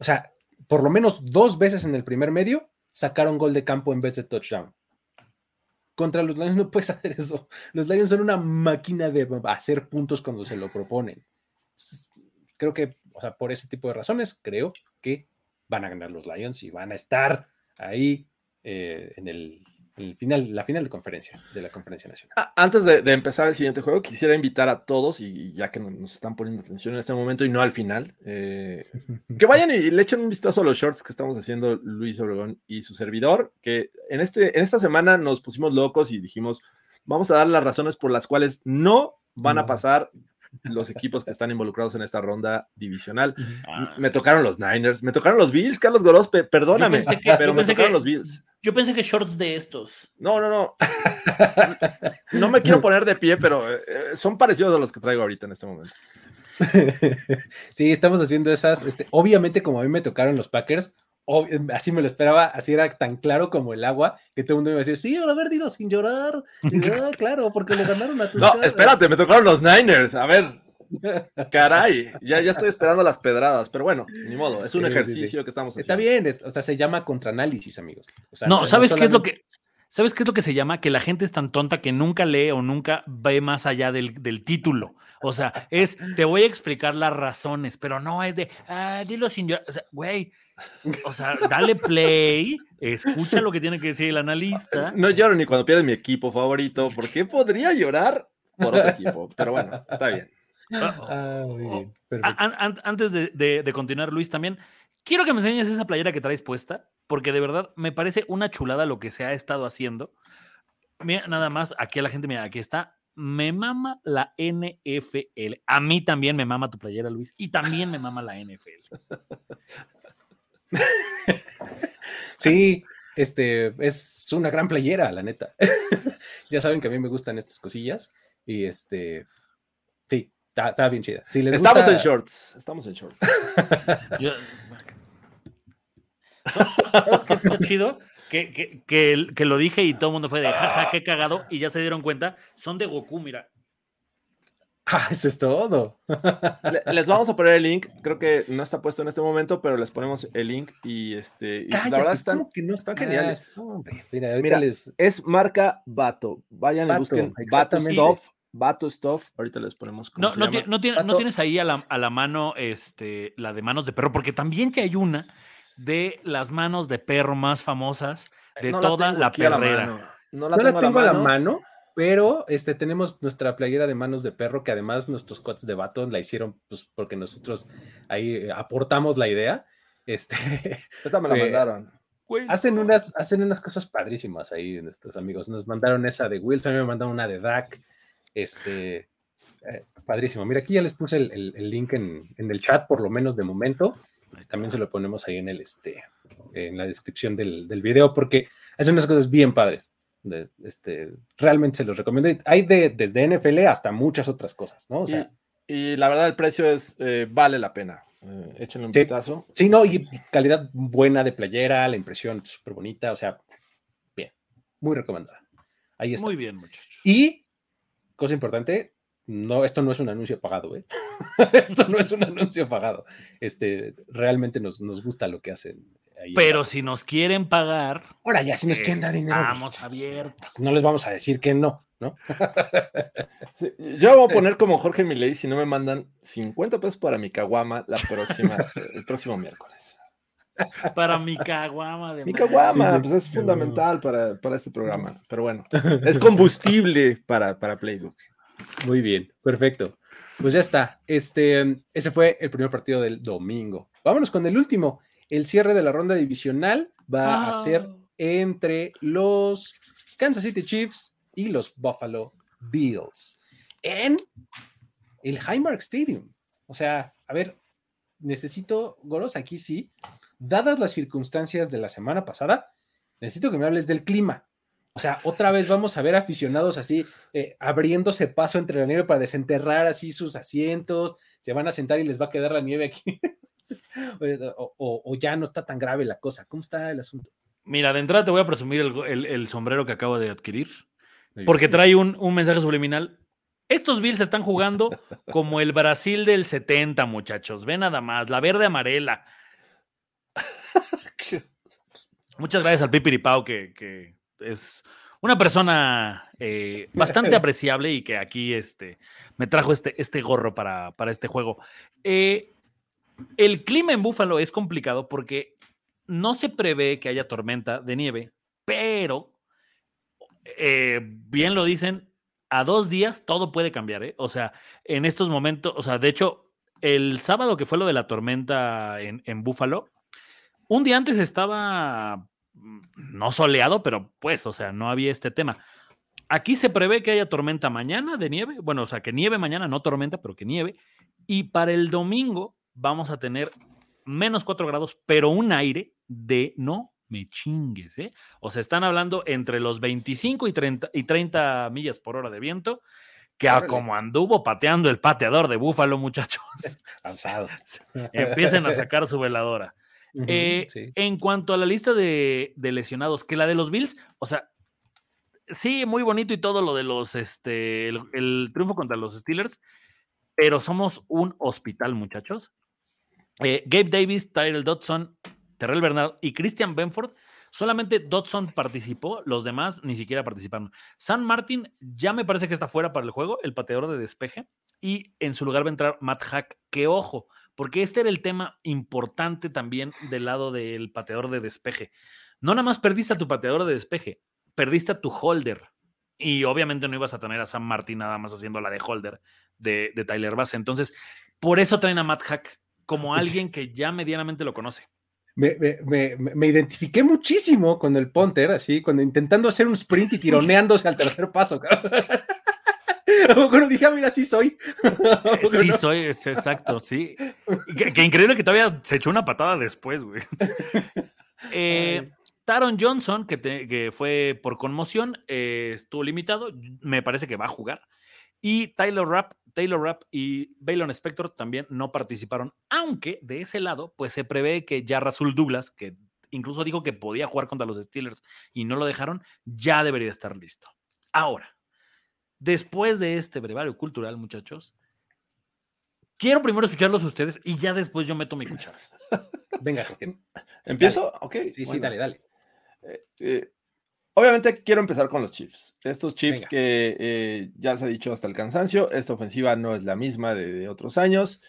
S1: O sea, por lo menos dos veces en el primer medio sacaron gol de campo en vez de touchdown. Contra los Lions no puedes hacer eso. Los Lions son una máquina de hacer puntos cuando se lo proponen. Creo que, o sea, por ese tipo de razones, creo que van a ganar los Lions y van a estar ahí eh, en el, final, la final de conferencia, de la conferencia nacional.
S2: Ah, antes de, empezar el siguiente juego, quisiera invitar a todos, y ya que nos están poniendo atención en este momento y no al final, eh, que vayan y le echen un vistazo a los shorts que estamos haciendo Luis Obregón y su servidor, que en, este, en esta semana nos pusimos locos y dijimos, vamos a dar las razones por las cuales no van a pasar los equipos que están involucrados en esta ronda divisional. Ah. Me tocaron los Niners, me tocaron los Bills, Carlos Gorospe, perdóname, pero me tocaron los Bills.
S3: Yo pensé que shorts de estos.
S2: No, no, no. no me quiero poner de pie, pero eh, son parecidos a los que traigo ahorita en este momento.
S1: sí, estamos haciendo esas. Este, obviamente, como a mí me tocaron los Packers, así me lo esperaba, así era tan claro como el agua, que todo el mundo iba a decir, sí, a ver, dilo sin llorar. Ah, claro, porque le ganaron a tu
S2: No, espérate, me tocaron los Niners, a ver. Caray, ya, ya estoy esperando las pedradas, pero bueno, ni modo, es un ejercicio que estamos haciendo.
S1: Está bien, o sea, se llama contraanálisis, amigos.
S3: no, ¿sabes qué es lo que ¿Sabes qué es lo que se llama? Que la gente es tan tonta que nunca lee o nunca ve más allá del, del título. O sea, es, te voy a explicar las razones, pero no es de, ah, dilo sin llorar. O sea, güey, o sea, dale play, escucha lo que tiene que decir el analista.
S2: No lloro ni cuando pierde mi equipo favorito, porque podría llorar por otro equipo, pero bueno, está bien.
S1: Ah,
S3: antes de, de, continuar, Luis, también quiero que me enseñes esa playera que traes puesta, porque de verdad me parece una chulada lo que se ha estado haciendo. Mira, nada más, aquí a la gente, mira, aquí está. Me mama la NFL. A mí también me mama tu playera, Luis, y también me mama la NFL.
S1: sí, este es una gran playera, la neta. ya saben que a mí me gustan estas cosillas y este, sí, está, bien chida.
S2: estamos en shorts, estamos en shorts.
S3: que está chido? Que, que, lo dije y todo el mundo fue de jaja, qué cagado, y ya se dieron cuenta, son de Goku, mira.
S1: Ah, eso es todo.
S2: les vamos a poner el link. Creo que no está puesto en este momento, pero les ponemos el link y este. la verdad están, que no están geniales. mira, es marca Bato. Vayan y busquen Bato Stuff. Bato Stuff. Ahorita les ponemos.
S3: No, no, no, tienes ahí a la, a la, mano este, la de manos de perro, porque también que hay una de las manos de perro más famosas de toda la, perrera.
S1: No la tengo, a la mano pero este, tenemos nuestra playera de manos de perro, que además nuestros cuates de Baton la hicieron pues, porque nosotros ahí eh, aportamos la idea. Este,
S2: Esta me la mandaron.
S1: Hacen unas, hacen unas cosas padrísimas ahí nuestros amigos. Nos mandaron esa de Wilson, me mandaron una de Dak. Este, eh, padrísimo. Mira, aquí ya les puse el, link en, el chat, por lo menos de momento. También se lo ponemos ahí en el este, en la descripción del, del video, porque hacen unas cosas bien padres este, realmente se los recomiendo. Hay de, desde NFL hasta muchas otras cosas, ¿no? O sea,
S2: y, la verdad el precio es, eh, vale la pena. Eh, échenle un
S1: sí,
S2: vistazo.
S1: Sí, no, y calidad buena de playera, la impresión súper bonita, o sea, bien, muy recomendada. Ahí está.
S3: Muy bien, muchachos.
S1: Y, cosa importante, no, esto no es un anuncio pagado, ¿eh? esto no es un anuncio pagado. Este, realmente nos, nos gusta lo que hacen
S3: pero si nos quieren pagar.
S1: Ahora ya, si nos quieren dar dinero.
S3: Vamos abiertos.
S1: No les vamos a decir que no. ¿no?
S2: yo voy a poner como Jorge Milei si no me mandan 50 pesos para mi caguama la próxima, el próximo miércoles.
S3: Para mi caguama.
S2: De mi caguama, pues es fundamental para, este programa. Pero bueno, es combustible para, para Playbook.
S1: Muy bien, perfecto. Pues ya está. Este, ese fue el primer partido del domingo. Vámonos con el último. El cierre de la ronda divisional va a ser entre los Kansas City Chiefs y los Buffalo Bills en el Highmark Stadium. O sea, a ver, necesito, Goros, aquí sí, dadas las circunstancias de la semana pasada, necesito que me hables del clima. O sea, otra vez vamos a ver aficionados así, eh, abriéndose paso entre la nieve para desenterrar así sus asientos, se van a sentar y les va a quedar la nieve aquí. o, ya no está tan grave la cosa. ¿Cómo está el asunto?
S3: Mira, de entrada te voy a presumir el, sombrero que acabo de adquirir, porque trae un, un mensaje subliminal. Estos Bills están jugando como el Brasil del 70, muchachos. Ve nada más, la verde amarela. Muchas gracias al Pipiripao que, que es una persona eh, bastante apreciable y que aquí este, me trajo este, este gorro para, para este juego. Eh, el clima en Búfalo es complicado porque no se prevé que haya tormenta de nieve, pero eh, bien lo dicen, a dos días todo puede cambiar. O sea, en estos momentos, o sea, de hecho, el sábado que fue lo de la tormenta en, en Búfalo, un día antes estaba no soleado, pero pues, o sea, no había este tema. Aquí se prevé que haya tormenta mañana de nieve, bueno, o sea, que nieve mañana, no tormenta, pero que nieve. Y para el domingo vamos a tener menos 4 grados, pero un aire de no me chingues, ¿eh? O sea, están hablando entre los 25 y 30, y 30 millas por hora de viento, que a como anduvo pateando el pateador de Búfalo, muchachos. Empiecen a sacar su veladora. Eh, en cuanto a la lista de, lesionados, que la de los Bills, o sea, sí, muy bonito y todo lo de los, este, el, triunfo contra los Steelers, pero somos un hospital, muchachos. Eh, Gabe Davis, Tyrell Dodson, Terrell Bernard y Christian Benford. Solamente Dodson participó, los demás ni siquiera participaron. San Martin ya me parece que está fuera para el juego, el pateador de despeje, y en su lugar va a entrar Matt Hack, que ojo, porque este era el tema importante también del lado del pateador de despeje. No nada más perdiste a tu pateador de despeje, perdiste a tu holder. Y obviamente no ibas a tener a Sam Martin nada más haciendo la de holder de, Tyler Bass. Entonces, por eso traen a Matt Hack como alguien que ya medianamente lo conoce.
S1: Me, me, identifiqué muchísimo con el punter, así, cuando intentando hacer un sprint y tironeándose al tercer paso. Bueno, dije, ah, mira, sí soy.
S3: sí soy, exacto, sí. Qué, increíble que todavía se echó una patada después, güey. Eh, Taron Johnson, que, que, fue por conmoción, eh, estuvo limitado. Me parece que va a jugar. Y Taylor Rapp, Taylor Rapp y Baylon Spector también no participaron. Aunque de ese lado, pues se prevé que ya Rasul Douglas, que incluso dijo que podía jugar contra los Steelers y no lo dejaron, ya debería estar listo. Ahora, después de este brevario cultural, muchachos, quiero primero escucharlos ustedes y ya después yo meto mi cuchara.
S1: Venga,
S2: ¿Empiezo? Ok.
S1: Sí, sí, dale, dale.
S2: Eh, eh, obviamente quiero empezar con los Chiefs. Estos Chiefs que eh, ya se ha dicho hasta el cansancio, esta ofensiva no es la misma de otros años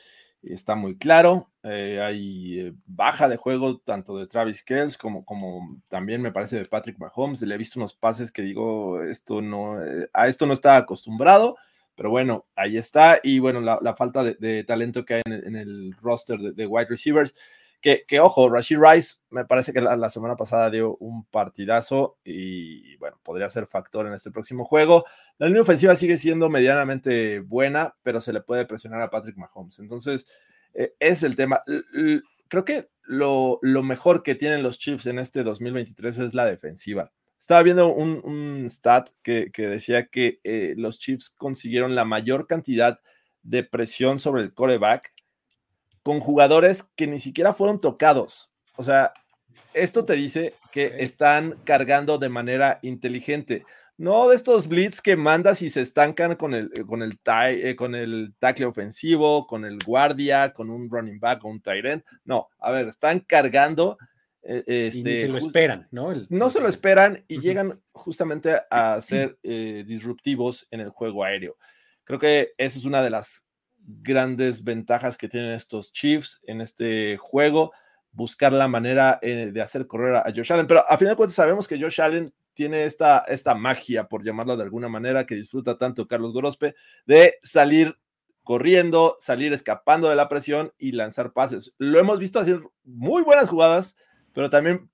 S2: está muy claro. Eh, hay eh, baja de juego tanto de Travis Kells como, también me parece de Patrick Mahomes. Le he visto unos pases que digo, esto no, eh, a esto no estaba acostumbrado, pero bueno, ahí está. Y bueno, la, falta de, talento que hay en, el roster de, wide receivers. Que, que, ojo, Rashid Rice me parece que la, la, semana pasada dio un partidazo y bueno, podría ser factor en este próximo juego. La línea ofensiva sigue siendo medianamente buena, pero se le puede presionar a Patrick Mahomes. Entonces, eh, es el tema. creo que lo, mejor que tienen los Chiefs en este 2023 es la defensiva. Estaba viendo un, stat que, decía que eh, los Chiefs consiguieron la mayor cantidad de presión sobre el coreback con jugadores que ni siquiera fueron tocados. O sea, esto te dice que están cargando de manera inteligente. No de estos blitz que mandas y se estancan con el, eh, con el, eh, con el tackle ofensivo, con el guardia, con un running back o un tight end. No, a ver, están cargando
S1: E, este, y ni se lo esperan, ¿no?
S2: no se lo esperan y llegan justamente a ser eh, disruptivos en el juego aéreo. Creo que esa es una de las grandes ventajas que tienen estos Chiefs en este juego, buscar la manera eh, de hacer correr a, Josh Allen. Pero a final de cuentas sabemos que Josh Allen tiene esta, esta magia, por llamarla de alguna manera, que disfruta tanto Carlos Gorospe, de salir corriendo, salir escapando de la presión y lanzar pases. Lo hemos visto hacer muy buenas jugadas, pero también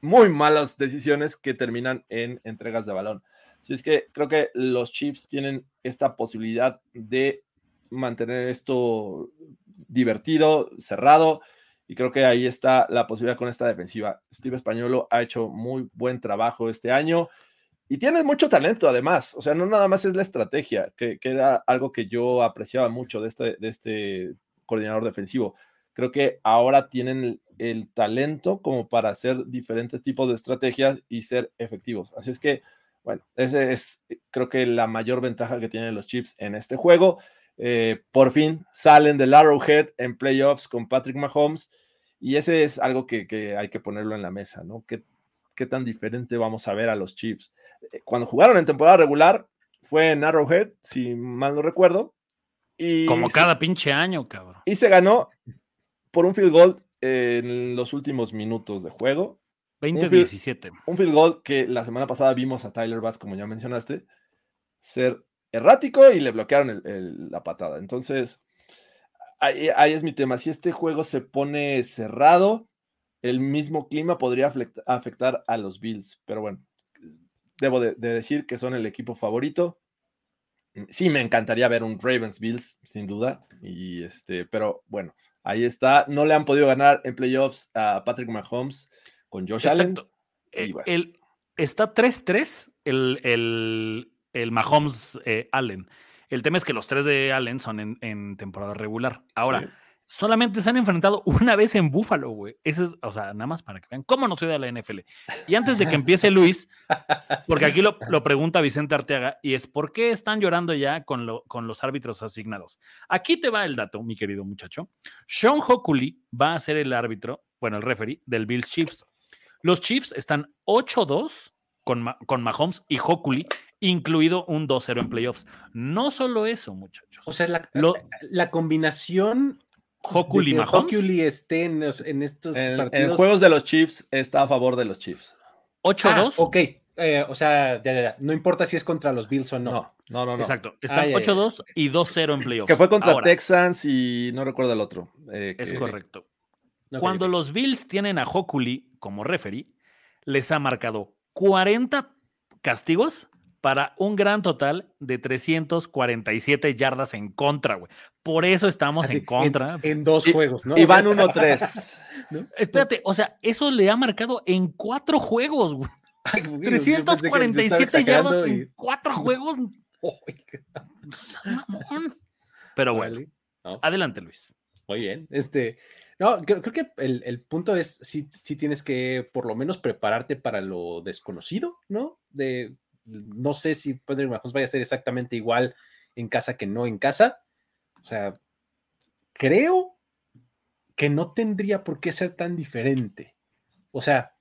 S2: muy malas decisiones que terminan en entregas de balón. Así es que creo que los Chiefs tienen esta posibilidad de mantener esto divertido, cerrado, y creo que ahí está la posibilidad con esta defensiva. Steve Españolo ha hecho muy buen trabajo este año y tiene mucho talento además, o sea, no nada más es la estrategia, que, era algo que yo apreciaba mucho de este, de este coordinador defensivo. Creo que ahora tienen el, talento como para hacer diferentes tipos de estrategias y ser efectivos. Así es que, bueno, ese es creo que la mayor ventaja que tienen los Chiefs en este juego. Eh, por fin salen del Arrowhead en playoffs con Patrick Mahomes y ese es algo que, que hay que ponerlo en la mesa, ¿no? ¿Qué, ¿Qué tan diferente vamos a ver a los Chiefs? Eh, cuando jugaron en temporada regular, fue en Arrowhead, si mal no recuerdo. Y
S3: Como cada pinche año, cabrón.
S2: Y se ganó por un field goal en los últimos minutos de juego.
S3: 20-17.
S2: Un, field goal que la semana pasada vimos a Tyler Bass, como ya mencionaste, ser errático y le bloquearon la patada. Entonces, ahí, ahí, es mi tema. Si este juego se pone cerrado, el mismo clima podría afectar a los Bills. Pero bueno, debo de, decir que son el equipo favorito. Sí, me encantaría ver un Ravens Bills, sin duda. Y este, pero bueno, ahí está. No le han podido ganar en playoffs a Patrick Mahomes con Josh Allen.
S3: Eh, el, está 3-3 el, el, el, Mahomes eh, Allen. El tema es que los tres de Allen son en, temporada regular. Ahora, solamente se han enfrentado una vez en Búfalo, güey. Eso es, o sea, nada más para que vean cómo no soy de la NFL. Y antes de que empiece Luis, porque aquí lo, pregunta Vicente Arteaga, y es ¿por qué están llorando ya con, lo, con los árbitros asignados? Aquí te va el dato, mi querido muchacho. Sean Hockley va a ser el árbitro, bueno, el referee del Bills Chiefs. Los Chiefs están 8-2 con, con Mahomes y Hockley incluido un 2-0 en playoffs. No solo eso, muchachos.
S1: O sea, la, la combinación
S3: Hoculi Mahomes.
S1: esté en, estos partidos.
S2: En juegos de los Chiefs está a favor de los Chiefs.
S3: 8-2.
S1: Ah, ok. Eh, o sea, no importa si es contra los Bills o no.
S2: No, no, no.
S3: Exacto. Están 8-2 y 2-0 en playoffs.
S2: Que fue contra Texans y no recuerdo el otro.
S3: Eh, es correcto. Cuando los Bills tienen a Hoculi como referee, les ha marcado 40 castigos para un gran total de 347 yardas en contra, güey. Por eso estamos en contra.
S1: En, dos juegos, ¿no?
S2: Y van 1-3.
S3: Espérate, o sea, eso le ha marcado en cuatro juegos, güey. 347 yardas en cuatro juegos. Pero bueno, adelante, Luis.
S1: Muy bien. Este, no, creo, que el, el, punto es si, si tienes que por lo menos prepararte para lo desconocido, ¿no? De no sé si Patrick Mahomes vaya a ser exactamente igual en casa que no en casa. O sea, creo que no tendría por qué ser tan diferente. O sea,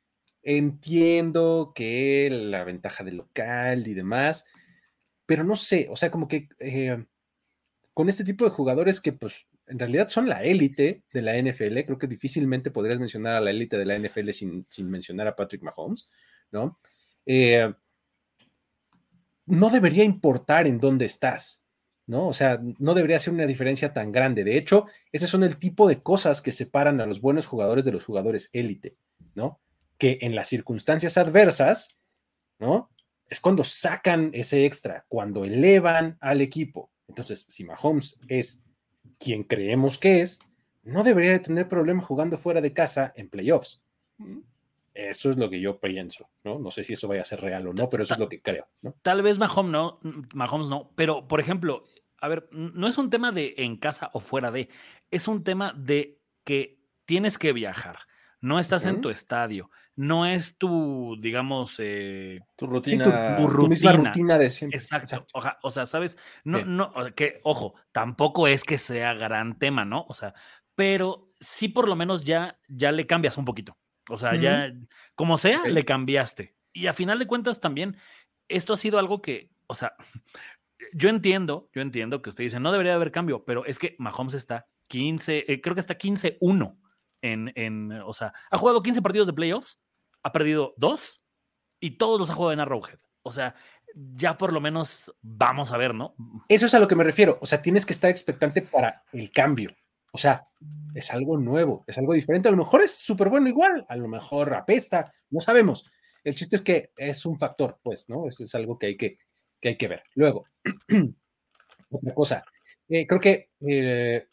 S1: entiendo que la ventaja del local y demás, pero no sé, o sea, como que eh, con este tipo de jugadores que pues en realidad son la élite de la NFL, creo que difícilmente podrías mencionar a la élite de la NFL sin, sin mencionar a Patrick Mahomes, ¿no? Eh, no debería importar en dónde estás, ¿no? O sea, no debería ser una diferencia tan grande. De hecho, ese son el tipo de cosas que separan a los buenos jugadores de los jugadores élite, ¿no? Que en las circunstancias adversas, ¿no? Es cuando sacan ese extra, cuando elevan al equipo. Entonces, si Mahomes es quien creemos que es, no debería de tener problema jugando fuera de casa en playoffs. Eso es lo que yo pienso, ¿no? No sé si eso vaya a ser real o no, pero eso es lo que creo, ¿no?
S3: Tal vez Mahomes no, Mahomes no, pero por ejemplo, a ver, no es un tema de en casa o fuera de, es un tema de que tienes que viajar, no estás en tu estadio, no es tu, digamos, eh,
S2: tu rutina,
S1: tu, rutina. rutina de siempre.
S3: Exacto. O, sea, sabes, no, no, que, ojo, tampoco es que sea gran tema, ¿no? O sea, pero sí por lo menos ya, ya le cambias un poquito O sea, ya, como sea, le cambiaste. Y a final de cuentas también, esto ha sido algo que, o sea, yo entiendo, yo entiendo que usted dice, no debería haber cambio, pero es que Mahomes está 15, eh, creo que está 15-1 en, en, o sea, ha jugado 15 partidos de playoffs, ha perdido dos y todos los ha jugado en Arrowhead. O sea, ya por lo menos vamos a ver, ¿no?
S1: Eso es a lo que me refiero. O sea, tienes que estar expectante para el cambio. O sea, es algo nuevo, es algo diferente. A lo mejor es súper bueno igual, a lo mejor apesta, no sabemos. El chiste es que es un factor, pues, ¿no? Es, algo que hay que, que hay que ver. Luego, otra cosa. Eh, creo que eh,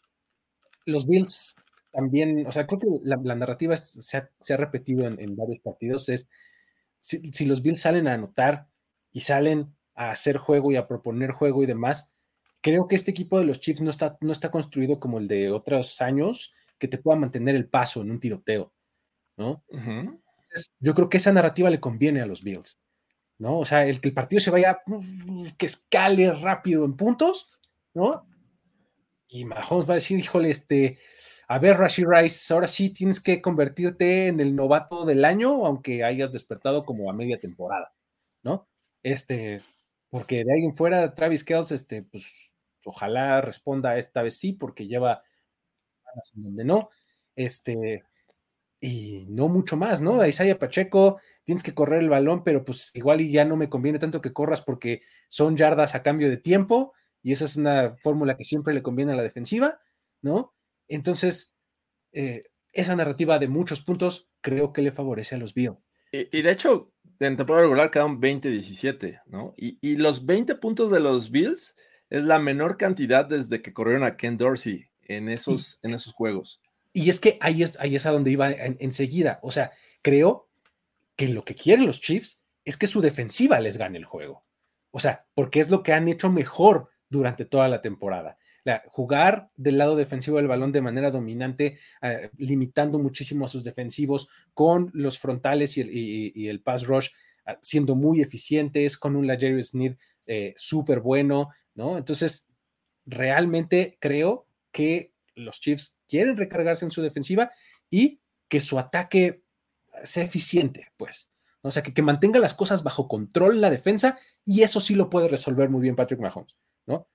S1: los Bills también, o sea, creo que la, narrativa se, ha, repetido en, varios partidos, es si, los Bills salen a anotar y salen a hacer juego y a proponer juego y demás, creo que este equipo de los Chiefs no está, no está construido como el de otros años que te pueda mantener el paso en un tiroteo, ¿no? yo creo que esa narrativa le conviene a los Bills, ¿no? O sea, el que el partido se vaya, que escale rápido en puntos, ¿no? Y Mahomes va a decir, híjole, este, a ver, Rashi Rice, ahora sí tienes que convertirte en el novato del año, aunque hayas despertado como a media temporada, ¿no? Este, porque de alguien fuera, Travis Kells, este, pues ojalá responda esta vez sí, porque lleva en donde no, este, y no mucho más, ¿no? A Isaiah Pacheco, tienes que correr el balón, pero pues igual y ya no me conviene tanto que corras porque son yardas a cambio de tiempo, y esa es una fórmula que siempre le conviene a la defensiva, ¿no? Entonces, eh, esa narrativa de muchos puntos creo que le favorece a los Bills.
S2: Y, de hecho, en temporada regular quedaron 20-17, ¿no? Y, los 20 puntos de los Bills es la menor cantidad desde que corrieron a Ken Dorsey en esos, en esos juegos.
S1: Y es que ahí es, ahí es a donde iba enseguida. o sea, creo que lo que quieren los Chiefs es que su defensiva les gane el juego. O sea, porque es lo que han hecho mejor durante toda la temporada jugar del lado defensivo del balón de manera dominante, eh, limitando muchísimo a sus defensivos con los frontales y el, pass rush ah, siendo muy eficientes, con un Jerry Smith eh, súper bueno, ¿no? Entonces, realmente creo que los Chiefs quieren recargarse en su defensiva y que su ataque sea eficiente, pues. O sea, que, que mantenga las cosas bajo control la defensa y eso sí lo puede resolver muy bien Patrick Mahomes, ¿no?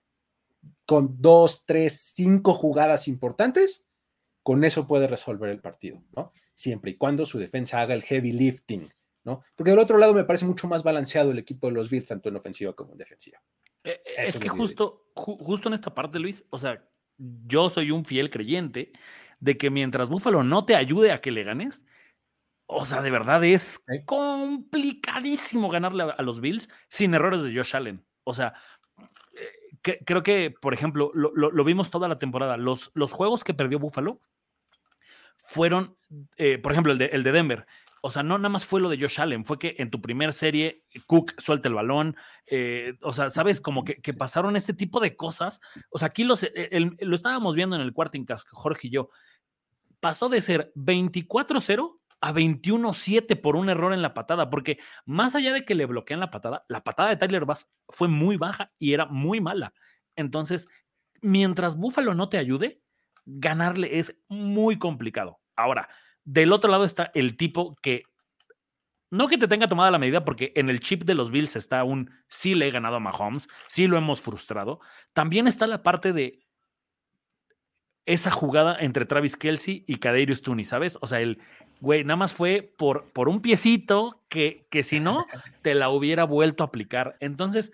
S1: con dos, tres, cinco jugadas importantes, con eso puede resolver el partido, ¿no? Siempre y cuando su defensa haga el heavy lifting, ¿no? Porque del otro lado me parece mucho más balanceado el equipo de los Bills, tanto en ofensiva como en defensiva.
S3: Eh, eh, es que justo, justo en esta parte, Luis, o sea, yo soy un fiel creyente de que mientras Buffalo no te ayude a que le ganes, o sea, de verdad es complicadísimo ganarle a los Bills sin errores de Josh Allen. O sea, creo que, por ejemplo, lo, vimos toda la temporada. Los, los juegos que perdió Buffalo fueron, eh, por ejemplo, el de, el de Denver. O sea, no nada más fue lo de Josh Allen, fue que en tu primer serie Cook suelta el balón. Eh, o sea, sabes, como que, pasaron este tipo de cosas. O sea, aquí los, lo estábamos viendo en el cuarto Cast, Jorge y yo. Pasó de ser 24-0 a 21-7 por un error en la patada, porque más allá de que le bloquean la patada, la patada de Tyler Bass fue muy baja y era muy mala. Entonces, mientras Buffalo no te ayude, ganarle es muy complicado. Ahora, del otro lado está el tipo que no que te tenga tomada la medida, porque en el chip de los Bills está un sí le he ganado a Mahomes, sí lo hemos frustrado. También está la parte de esa jugada entre Travis Kelsey y Kadarius Tooney, ¿sabes? O sea, el güey nada más fue por, por un piecito que, que si no, te la hubiera vuelto a aplicar. Entonces,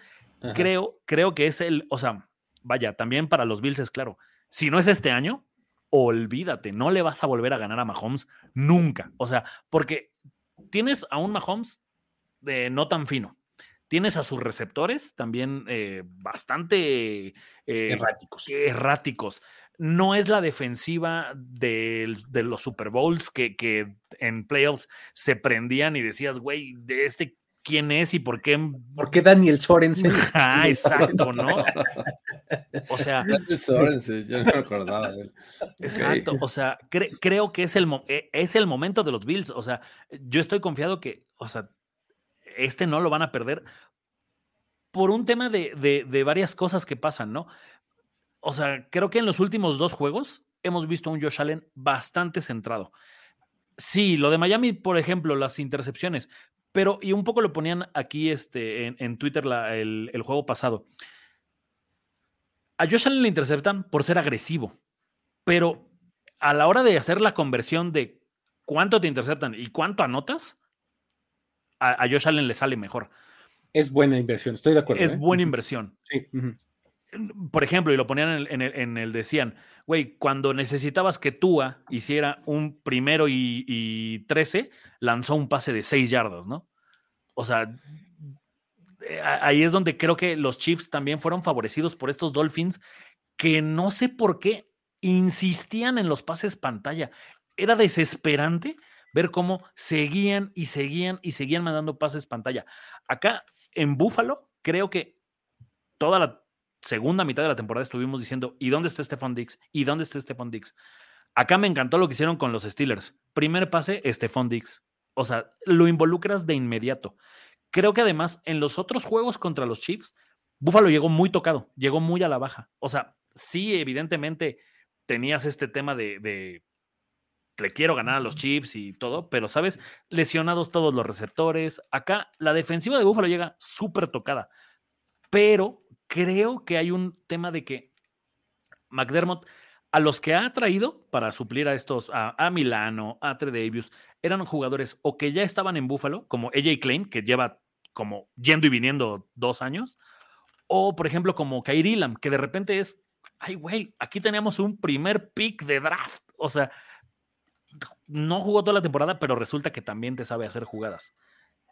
S3: creo, creo que es el, o sea, vaya, también para los Bills es claro, si no es este año, olvídate, no le vas a volver a ganar a Mahomes nunca. O sea, porque tienes a un Mahomes de no tan fino. Tienes a sus receptores también eh, bastante
S1: eh, erráticos.
S3: erráticos no es la defensiva de, los Super Bowls que, en playoffs se prendían y decías, güey, de este quién es y por qué.
S1: ¿Por qué Daniel Sorensen?
S3: ah, exacto, ¿no? O sea.
S2: Sorensen, yo no me acordaba de él.
S3: Exacto, o sea, creo que es el, e, es el momento de los Bills. O sea, yo estoy confiado que, o sea, este no lo van a perder por un tema de, de varias cosas que pasan, ¿no? o sea, creo que en los últimos dos juegos hemos visto a un Josh Allen bastante centrado. Sí, lo de Miami, por ejemplo, las intercepciones, pero y un poco lo ponían aquí este, en, Twitter el, el, juego pasado. A Josh Allen le interceptan por ser agresivo, pero a la hora de hacer la conversión de cuánto te interceptan y cuánto anotas, a, Josh Allen le sale mejor.
S1: Es buena inversión, estoy de acuerdo.
S3: Es ¿eh? buena inversión. Sí. Por ejemplo, y lo ponían en el, en el, decían, güey, cuando necesitabas que Tua hiciera un primero y, y 13, lanzó un pase de 6 yardas, ¿no? O sea, eh, ahí es donde creo que los Chiefs también fueron favorecidos por estos Dolphins, que no sé por qué insistían en los pases pantalla. Era desesperante ver cómo seguían y seguían y seguían mandando pases pantalla. Acá en Buffalo, creo que toda la segunda mitad de la temporada estuvimos diciendo, ¿y dónde está Stephon Dix? ¿Y dónde está Stephon Dix? Acá me encantó lo que hicieron con los Steelers. Primer pase, Stephon Dix. O sea, lo involucras de inmediato. Creo que además en los otros juegos contra los Chiefs, Buffalo llegó muy tocado, llegó muy a la baja. O sea, sí, evidentemente tenías este tema de, de le quiero ganar a los Chiefs y todo, pero sabes, lesionados todos los receptores. Acá la defensiva de Buffalo llega súper tocada, pero creo que hay un tema de que McDermott, a los que ha traído para suplir a estos, a, Milano, a Tredavious, eran jugadores o que ya estaban en Buffalo, como AJ Klein, que lleva como yendo y viniendo dos años, o por ejemplo como Kyrie Lam, que de repente es, ay güey, aquí tenemos un primer pick de draft, o sea, no jugó toda la temporada, pero resulta que también te sabe hacer jugadas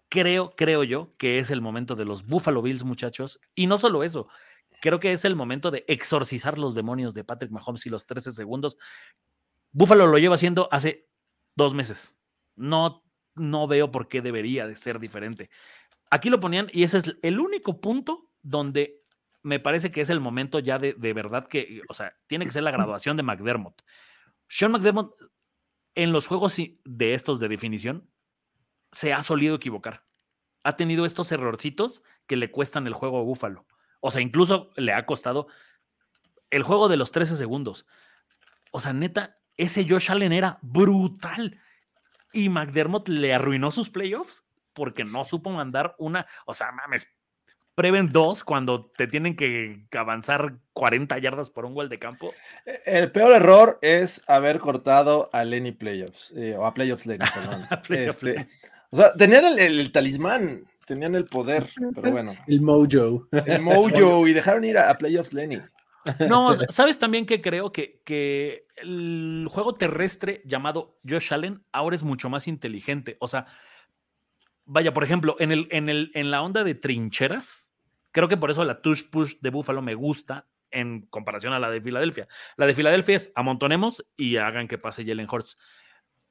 S3: creo, creo yo que es el momento de los Buffalo Bills, muchachos. Y no solo eso, creo que es el momento de exorcizar los demonios de Patrick Mahomes y los 13 segundos. Buffalo lo lleva haciendo hace dos meses. No, no veo por qué debería de ser diferente. Aquí lo ponían y ese es el único punto donde me parece que es el momento ya de, de verdad que, o sea, tiene que ser la graduación de McDermott. Sean McDermott en los juegos de estos de definición se ha solido equivocar. Ha tenido estos errorcitos que le cuestan el juego a Búfalo. O sea, incluso le ha costado el juego de los 13 segundos. O sea, neta, ese Josh Allen era brutal. Y McDermott le arruinó sus playoffs porque no supo mandar una. O sea, mames, preven dos cuando te tienen que avanzar 40 yardas por un gol de campo.
S2: E, el peor error es haber cortado a Lenny Playoffs, eh, o a Playoffs Lenny, perdón. Este, o sea, tenían el, talismán, tenían el poder, pero bueno.
S1: El mojo.
S2: El mojo, y dejaron ir a, Playoffs Lenny.
S3: No, sabes también que creo que, que, el juego terrestre llamado Josh Allen ahora es mucho más inteligente. O sea, vaya, por ejemplo, en, el, en, el, en la onda de trincheras, creo que por eso la touch push de Buffalo me gusta en comparación a la de Filadelfia. La de Filadelfia es amontonemos y hagan que pase Jalen Hurts.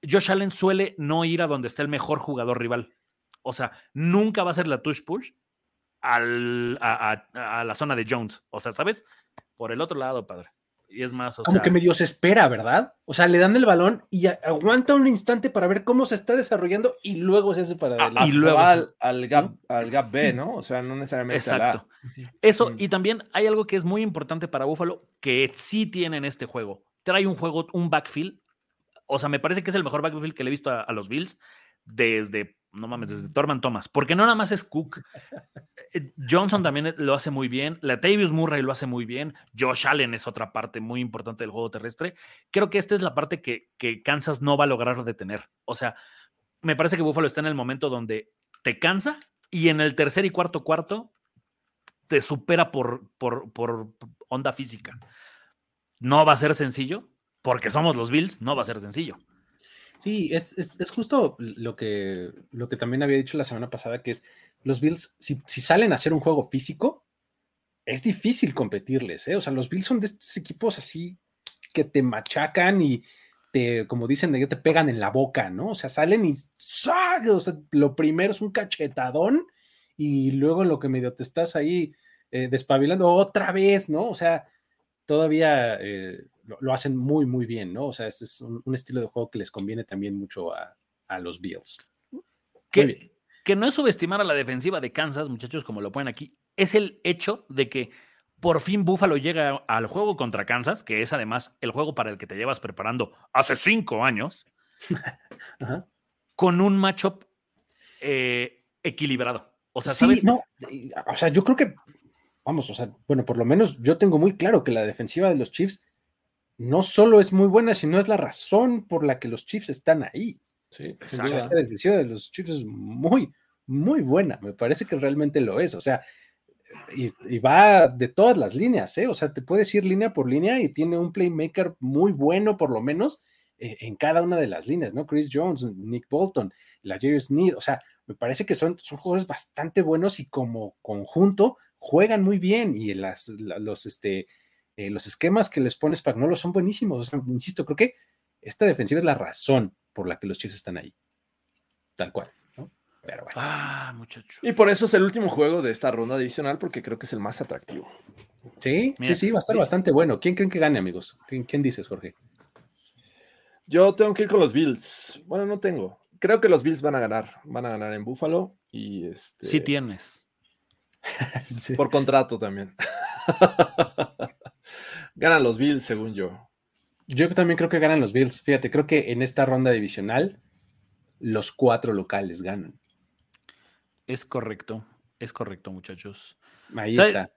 S3: Josh Allen suele no ir a donde está el mejor jugador rival. O sea, nunca va a ser la touch push al, a, la zona de Jones. O sea, ¿sabes? Por el otro lado, padre. Y es más, o
S1: Como que medio se espera, ¿verdad? O sea, le dan el balón y aguanta un instante para ver cómo se está desarrollando y luego se hace para
S2: ah,
S1: adelante.
S2: y luego va al, gap, al gap B, ¿no? O sea, no necesariamente.
S3: Exacto. Eso, y también hay algo que es muy importante para Buffalo que sí tiene en este juego. Trae un juego, un backfield o sea, me parece que es el mejor backfield que le he visto a, los Bills desde, no mames, desde Torman Thomas, porque no nada más es Cook. Eh, Johnson también lo hace muy bien, Latavius Murray lo hace muy bien, Josh Allen es otra parte muy importante del juego terrestre. Creo que esta es la parte que, que Kansas no va a lograr detener. O sea, me parece que Buffalo está en el momento donde te cansa y en el tercer y cuarto cuarto te supera por, por, por onda física. No va a ser sencillo, porque somos los Bills, no va a ser sencillo.
S1: Sí, es, justo lo que, lo que también había dicho la semana pasada, que es los Bills, si, salen a hacer un juego físico, es difícil competirles, ¿eh? O sea, los Bills son de estos equipos así que te machacan y te, como dicen, te pegan en la boca, ¿no? O sea, salen y o sea, lo primero es un cachetadón y luego lo que medio te estás ahí eh, despabilando otra vez, ¿no? O sea, todavía eh, lo, hacen muy, muy bien, ¿no? O sea, es un, estilo de juego que les conviene también mucho a, los Bills.
S3: Que, que no es subestimar a la defensiva de Kansas, muchachos, como lo ponen aquí, es el hecho de que por fin Buffalo llega al juego contra Kansas, que es además el juego para el que te llevas preparando hace cinco años, con un matchup eh, equilibrado. O sea,
S1: sí, no, o sea, yo creo que, vamos, o sea, bueno, por lo menos yo tengo muy claro que la defensiva de los Chiefs no solo es muy buena, sino es la razón por la que los Chiefs están ahí. Sí, la defensiva de los Chiefs es muy, muy buena. Me parece que realmente lo es. O sea, y, va de todas las líneas, ¿eh? O sea, te puedes ir línea por línea y tiene un playmaker muy bueno, por lo menos, eh, en cada una de las líneas, ¿no? Chris Jones, Nick Bolton, la Jerry Sneed, o sea, me parece que son, son jugadores bastante buenos y como conjunto juegan muy bien y las, los, este, eh, los esquemas que les pone Spagnolo son buenísimos. O sea, insisto, creo que esta defensiva es la razón por la que los Chiefs están ahí. Tal cual. Pero bueno.
S2: Ah, muchachos. Y por eso es el último juego de esta ronda adicional, porque creo que es el más atractivo.
S1: Sí, sí, sí, va a estar bastante bueno. ¿Quién creen que gane, amigos? ¿Quién, dices, Jorge?
S2: Yo tengo que ir con los Bills. Bueno, no tengo. Creo que los Bills van a ganar. Van a ganar en Buffalo y este.
S3: Sí tienes.
S2: Por contrato también. ganan los Bills, según yo.
S1: Yo también creo que ganan los Bills. Fíjate, creo que en esta ronda divisional los cuatro locales ganan.
S3: Es correcto, es correcto, muchachos.
S1: Ahí está.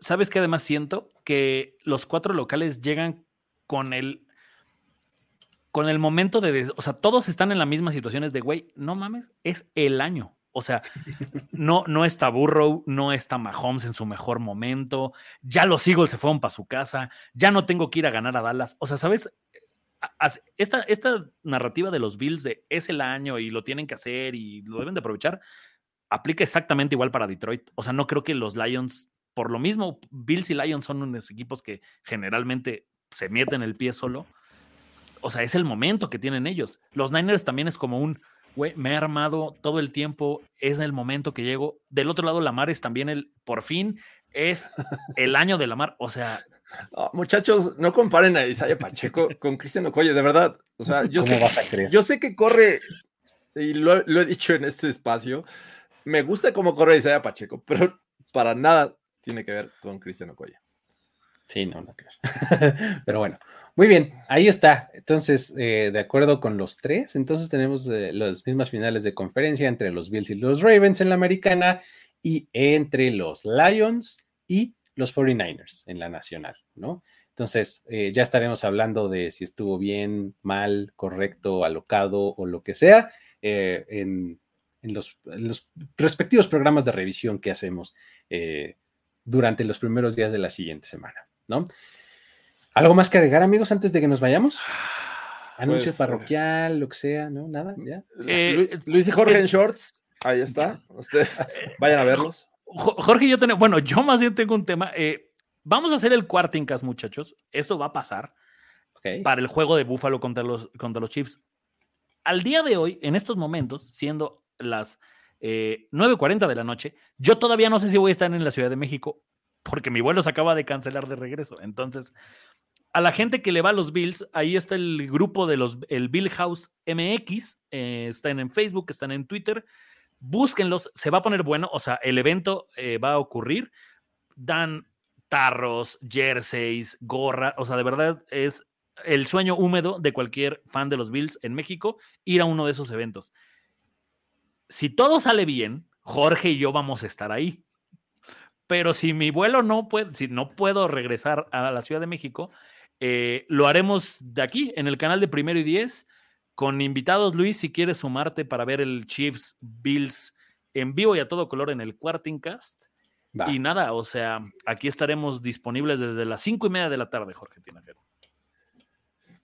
S3: ¿Sabes qué además siento? Que los cuatro locales llegan con el con el momento de, o sea, todos están en las mismas situaciones de, güey, no mames, es el año. O sea, no, no está Burrow, no está Mahomes en su mejor momento, ya los Eagles se fueron para su casa, ya no tengo que ir a ganar a Dallas. O sea, ¿sabes? Esta, esta narrativa de los Bills de es el año y lo tienen que hacer y lo deben de aprovechar, aplica exactamente igual para Detroit. O sea, no creo que los Lions, por lo mismo, Bills y Lions son unos equipos que generalmente se meten el pie solo. O sea, es el momento que tienen ellos. Los Niners también es como un, güey, me he armado todo el tiempo, es el momento que llego. Del otro lado, Lamar es también el, por fin, es el año de Lamar. O sea...
S2: muchachos, no comparen a Isaiah Pacheco con Cristian Okoye, de verdad. O sea, yo,
S1: ¿Cómo vas a creer?
S2: yo sé que corre, y lo, lo he dicho en este espacio, me gusta cómo corre Isaiah Pacheco, pero para nada tiene que ver con Cristiano Okoye.
S1: Sí, no, no que ver. pero bueno, muy bien, ahí está. Entonces, eh, de acuerdo con los tres, entonces tenemos eh, las mismas finales de conferencia entre los Bills y los Ravens en la americana y entre los Lions y los 49ers en la nacional, ¿no? Entonces, eh, ya estaremos hablando de si estuvo bien, mal, correcto, alocado o lo que sea en en los, respectivos programas de revisión que hacemos eh, durante los primeros días de la siguiente semana, ¿no? ¿Algo más que agregar, amigos, antes de que nos vayamos? Anuncio pues, parroquial, lo que sea, ¿no? Nada, ya.
S2: Eh, Luis y Jorge en shorts, ahí está. Ustedes vayan a verlos.
S3: Jorge y yo tenemos, bueno, yo más bien tengo un tema. Eh, vamos a hacer el cuartincas, muchachos. Esto va a pasar para el juego de Búfalo contra los, contra los Chiefs. Al día de hoy, en estos momentos, siendo las 9.40 eh, de la noche. Yo todavía no sé si voy a estar en la Ciudad de México porque mi vuelo se acaba de cancelar de regreso. Entonces, a la gente que le va a los Bills, ahí está el grupo de los, el Bill House MX, eh, están en Facebook, están en Twitter. Búsquenlos, se va a poner bueno, o sea, el evento eh, va a ocurrir. Dan tarros, jerseys, gorra, o sea, de verdad es el sueño húmedo de cualquier fan de los Bills en México ir a uno de esos eventos si todo sale bien, Jorge y yo vamos a estar ahí. Pero si mi vuelo no puede, si no puedo regresar a la Ciudad de México, eh, lo haremos de aquí, en el canal de Primero y Diez, con invitados. Luis, si quieres sumarte para ver el Chiefs Bills en vivo y a todo color en el Quartingcast. Y nada, o sea, aquí estaremos disponibles desde las cinco y media de la tarde, Jorge Tinajero.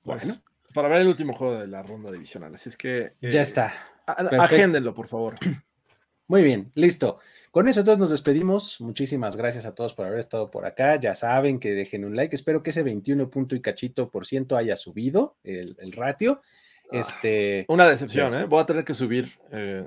S2: Bueno, pues, para ver el último juego de la ronda divisional. Así es que.
S1: ya está.
S2: Agéndenlo, por favor.
S1: Muy bien, listo. Con eso entonces nos despedimos. Muchísimas gracias a todos por haber estado por acá. Ya saben que dejen un like. Espero que ese 21 punto y cachito por ciento haya subido el, ratio. Ah, este,
S2: una decepción, ¿eh? Voy a tener que subir. Eh,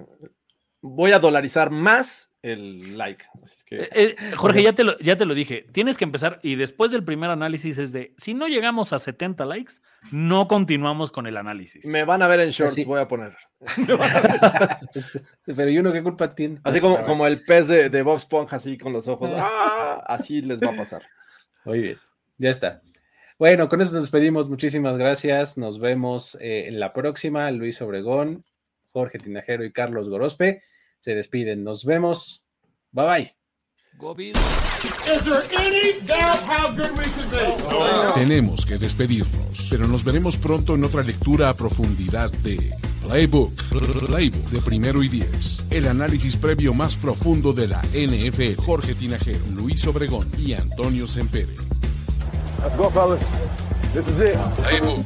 S2: voy a dolarizar más el like.
S3: Eh, eh, Jorge, ya te, lo, ya te lo dije, tienes que empezar y después del primer análisis es de, si no llegamos a 70 likes, no continuamos con el análisis.
S2: Me van a ver en shorts, voy a poner.
S1: Pero ¿y uno qué culpa tiene?
S2: Así como, como el pez de, de Bob Esponja, así con los ojos. ¡ah! Así les va a pasar.
S1: Muy bien, ya está. Bueno, con eso nos despedimos. Muchísimas gracias. Nos vemos eh, en la próxima. Luis Obregón, Jorge Tinajero y Carlos Gorospe se despiden. Nos vemos. Bye bye.
S4: Tenemos que despedirnos, pero nos veremos pronto en otra lectura a profundidad de Playbook, Playbook de primero y diez. El análisis previo más profundo de la NFL. Jorge Tinajero, Luis Obregón y Antonio Sempere.
S5: Let's go, fellas. This is it.
S4: Playbook.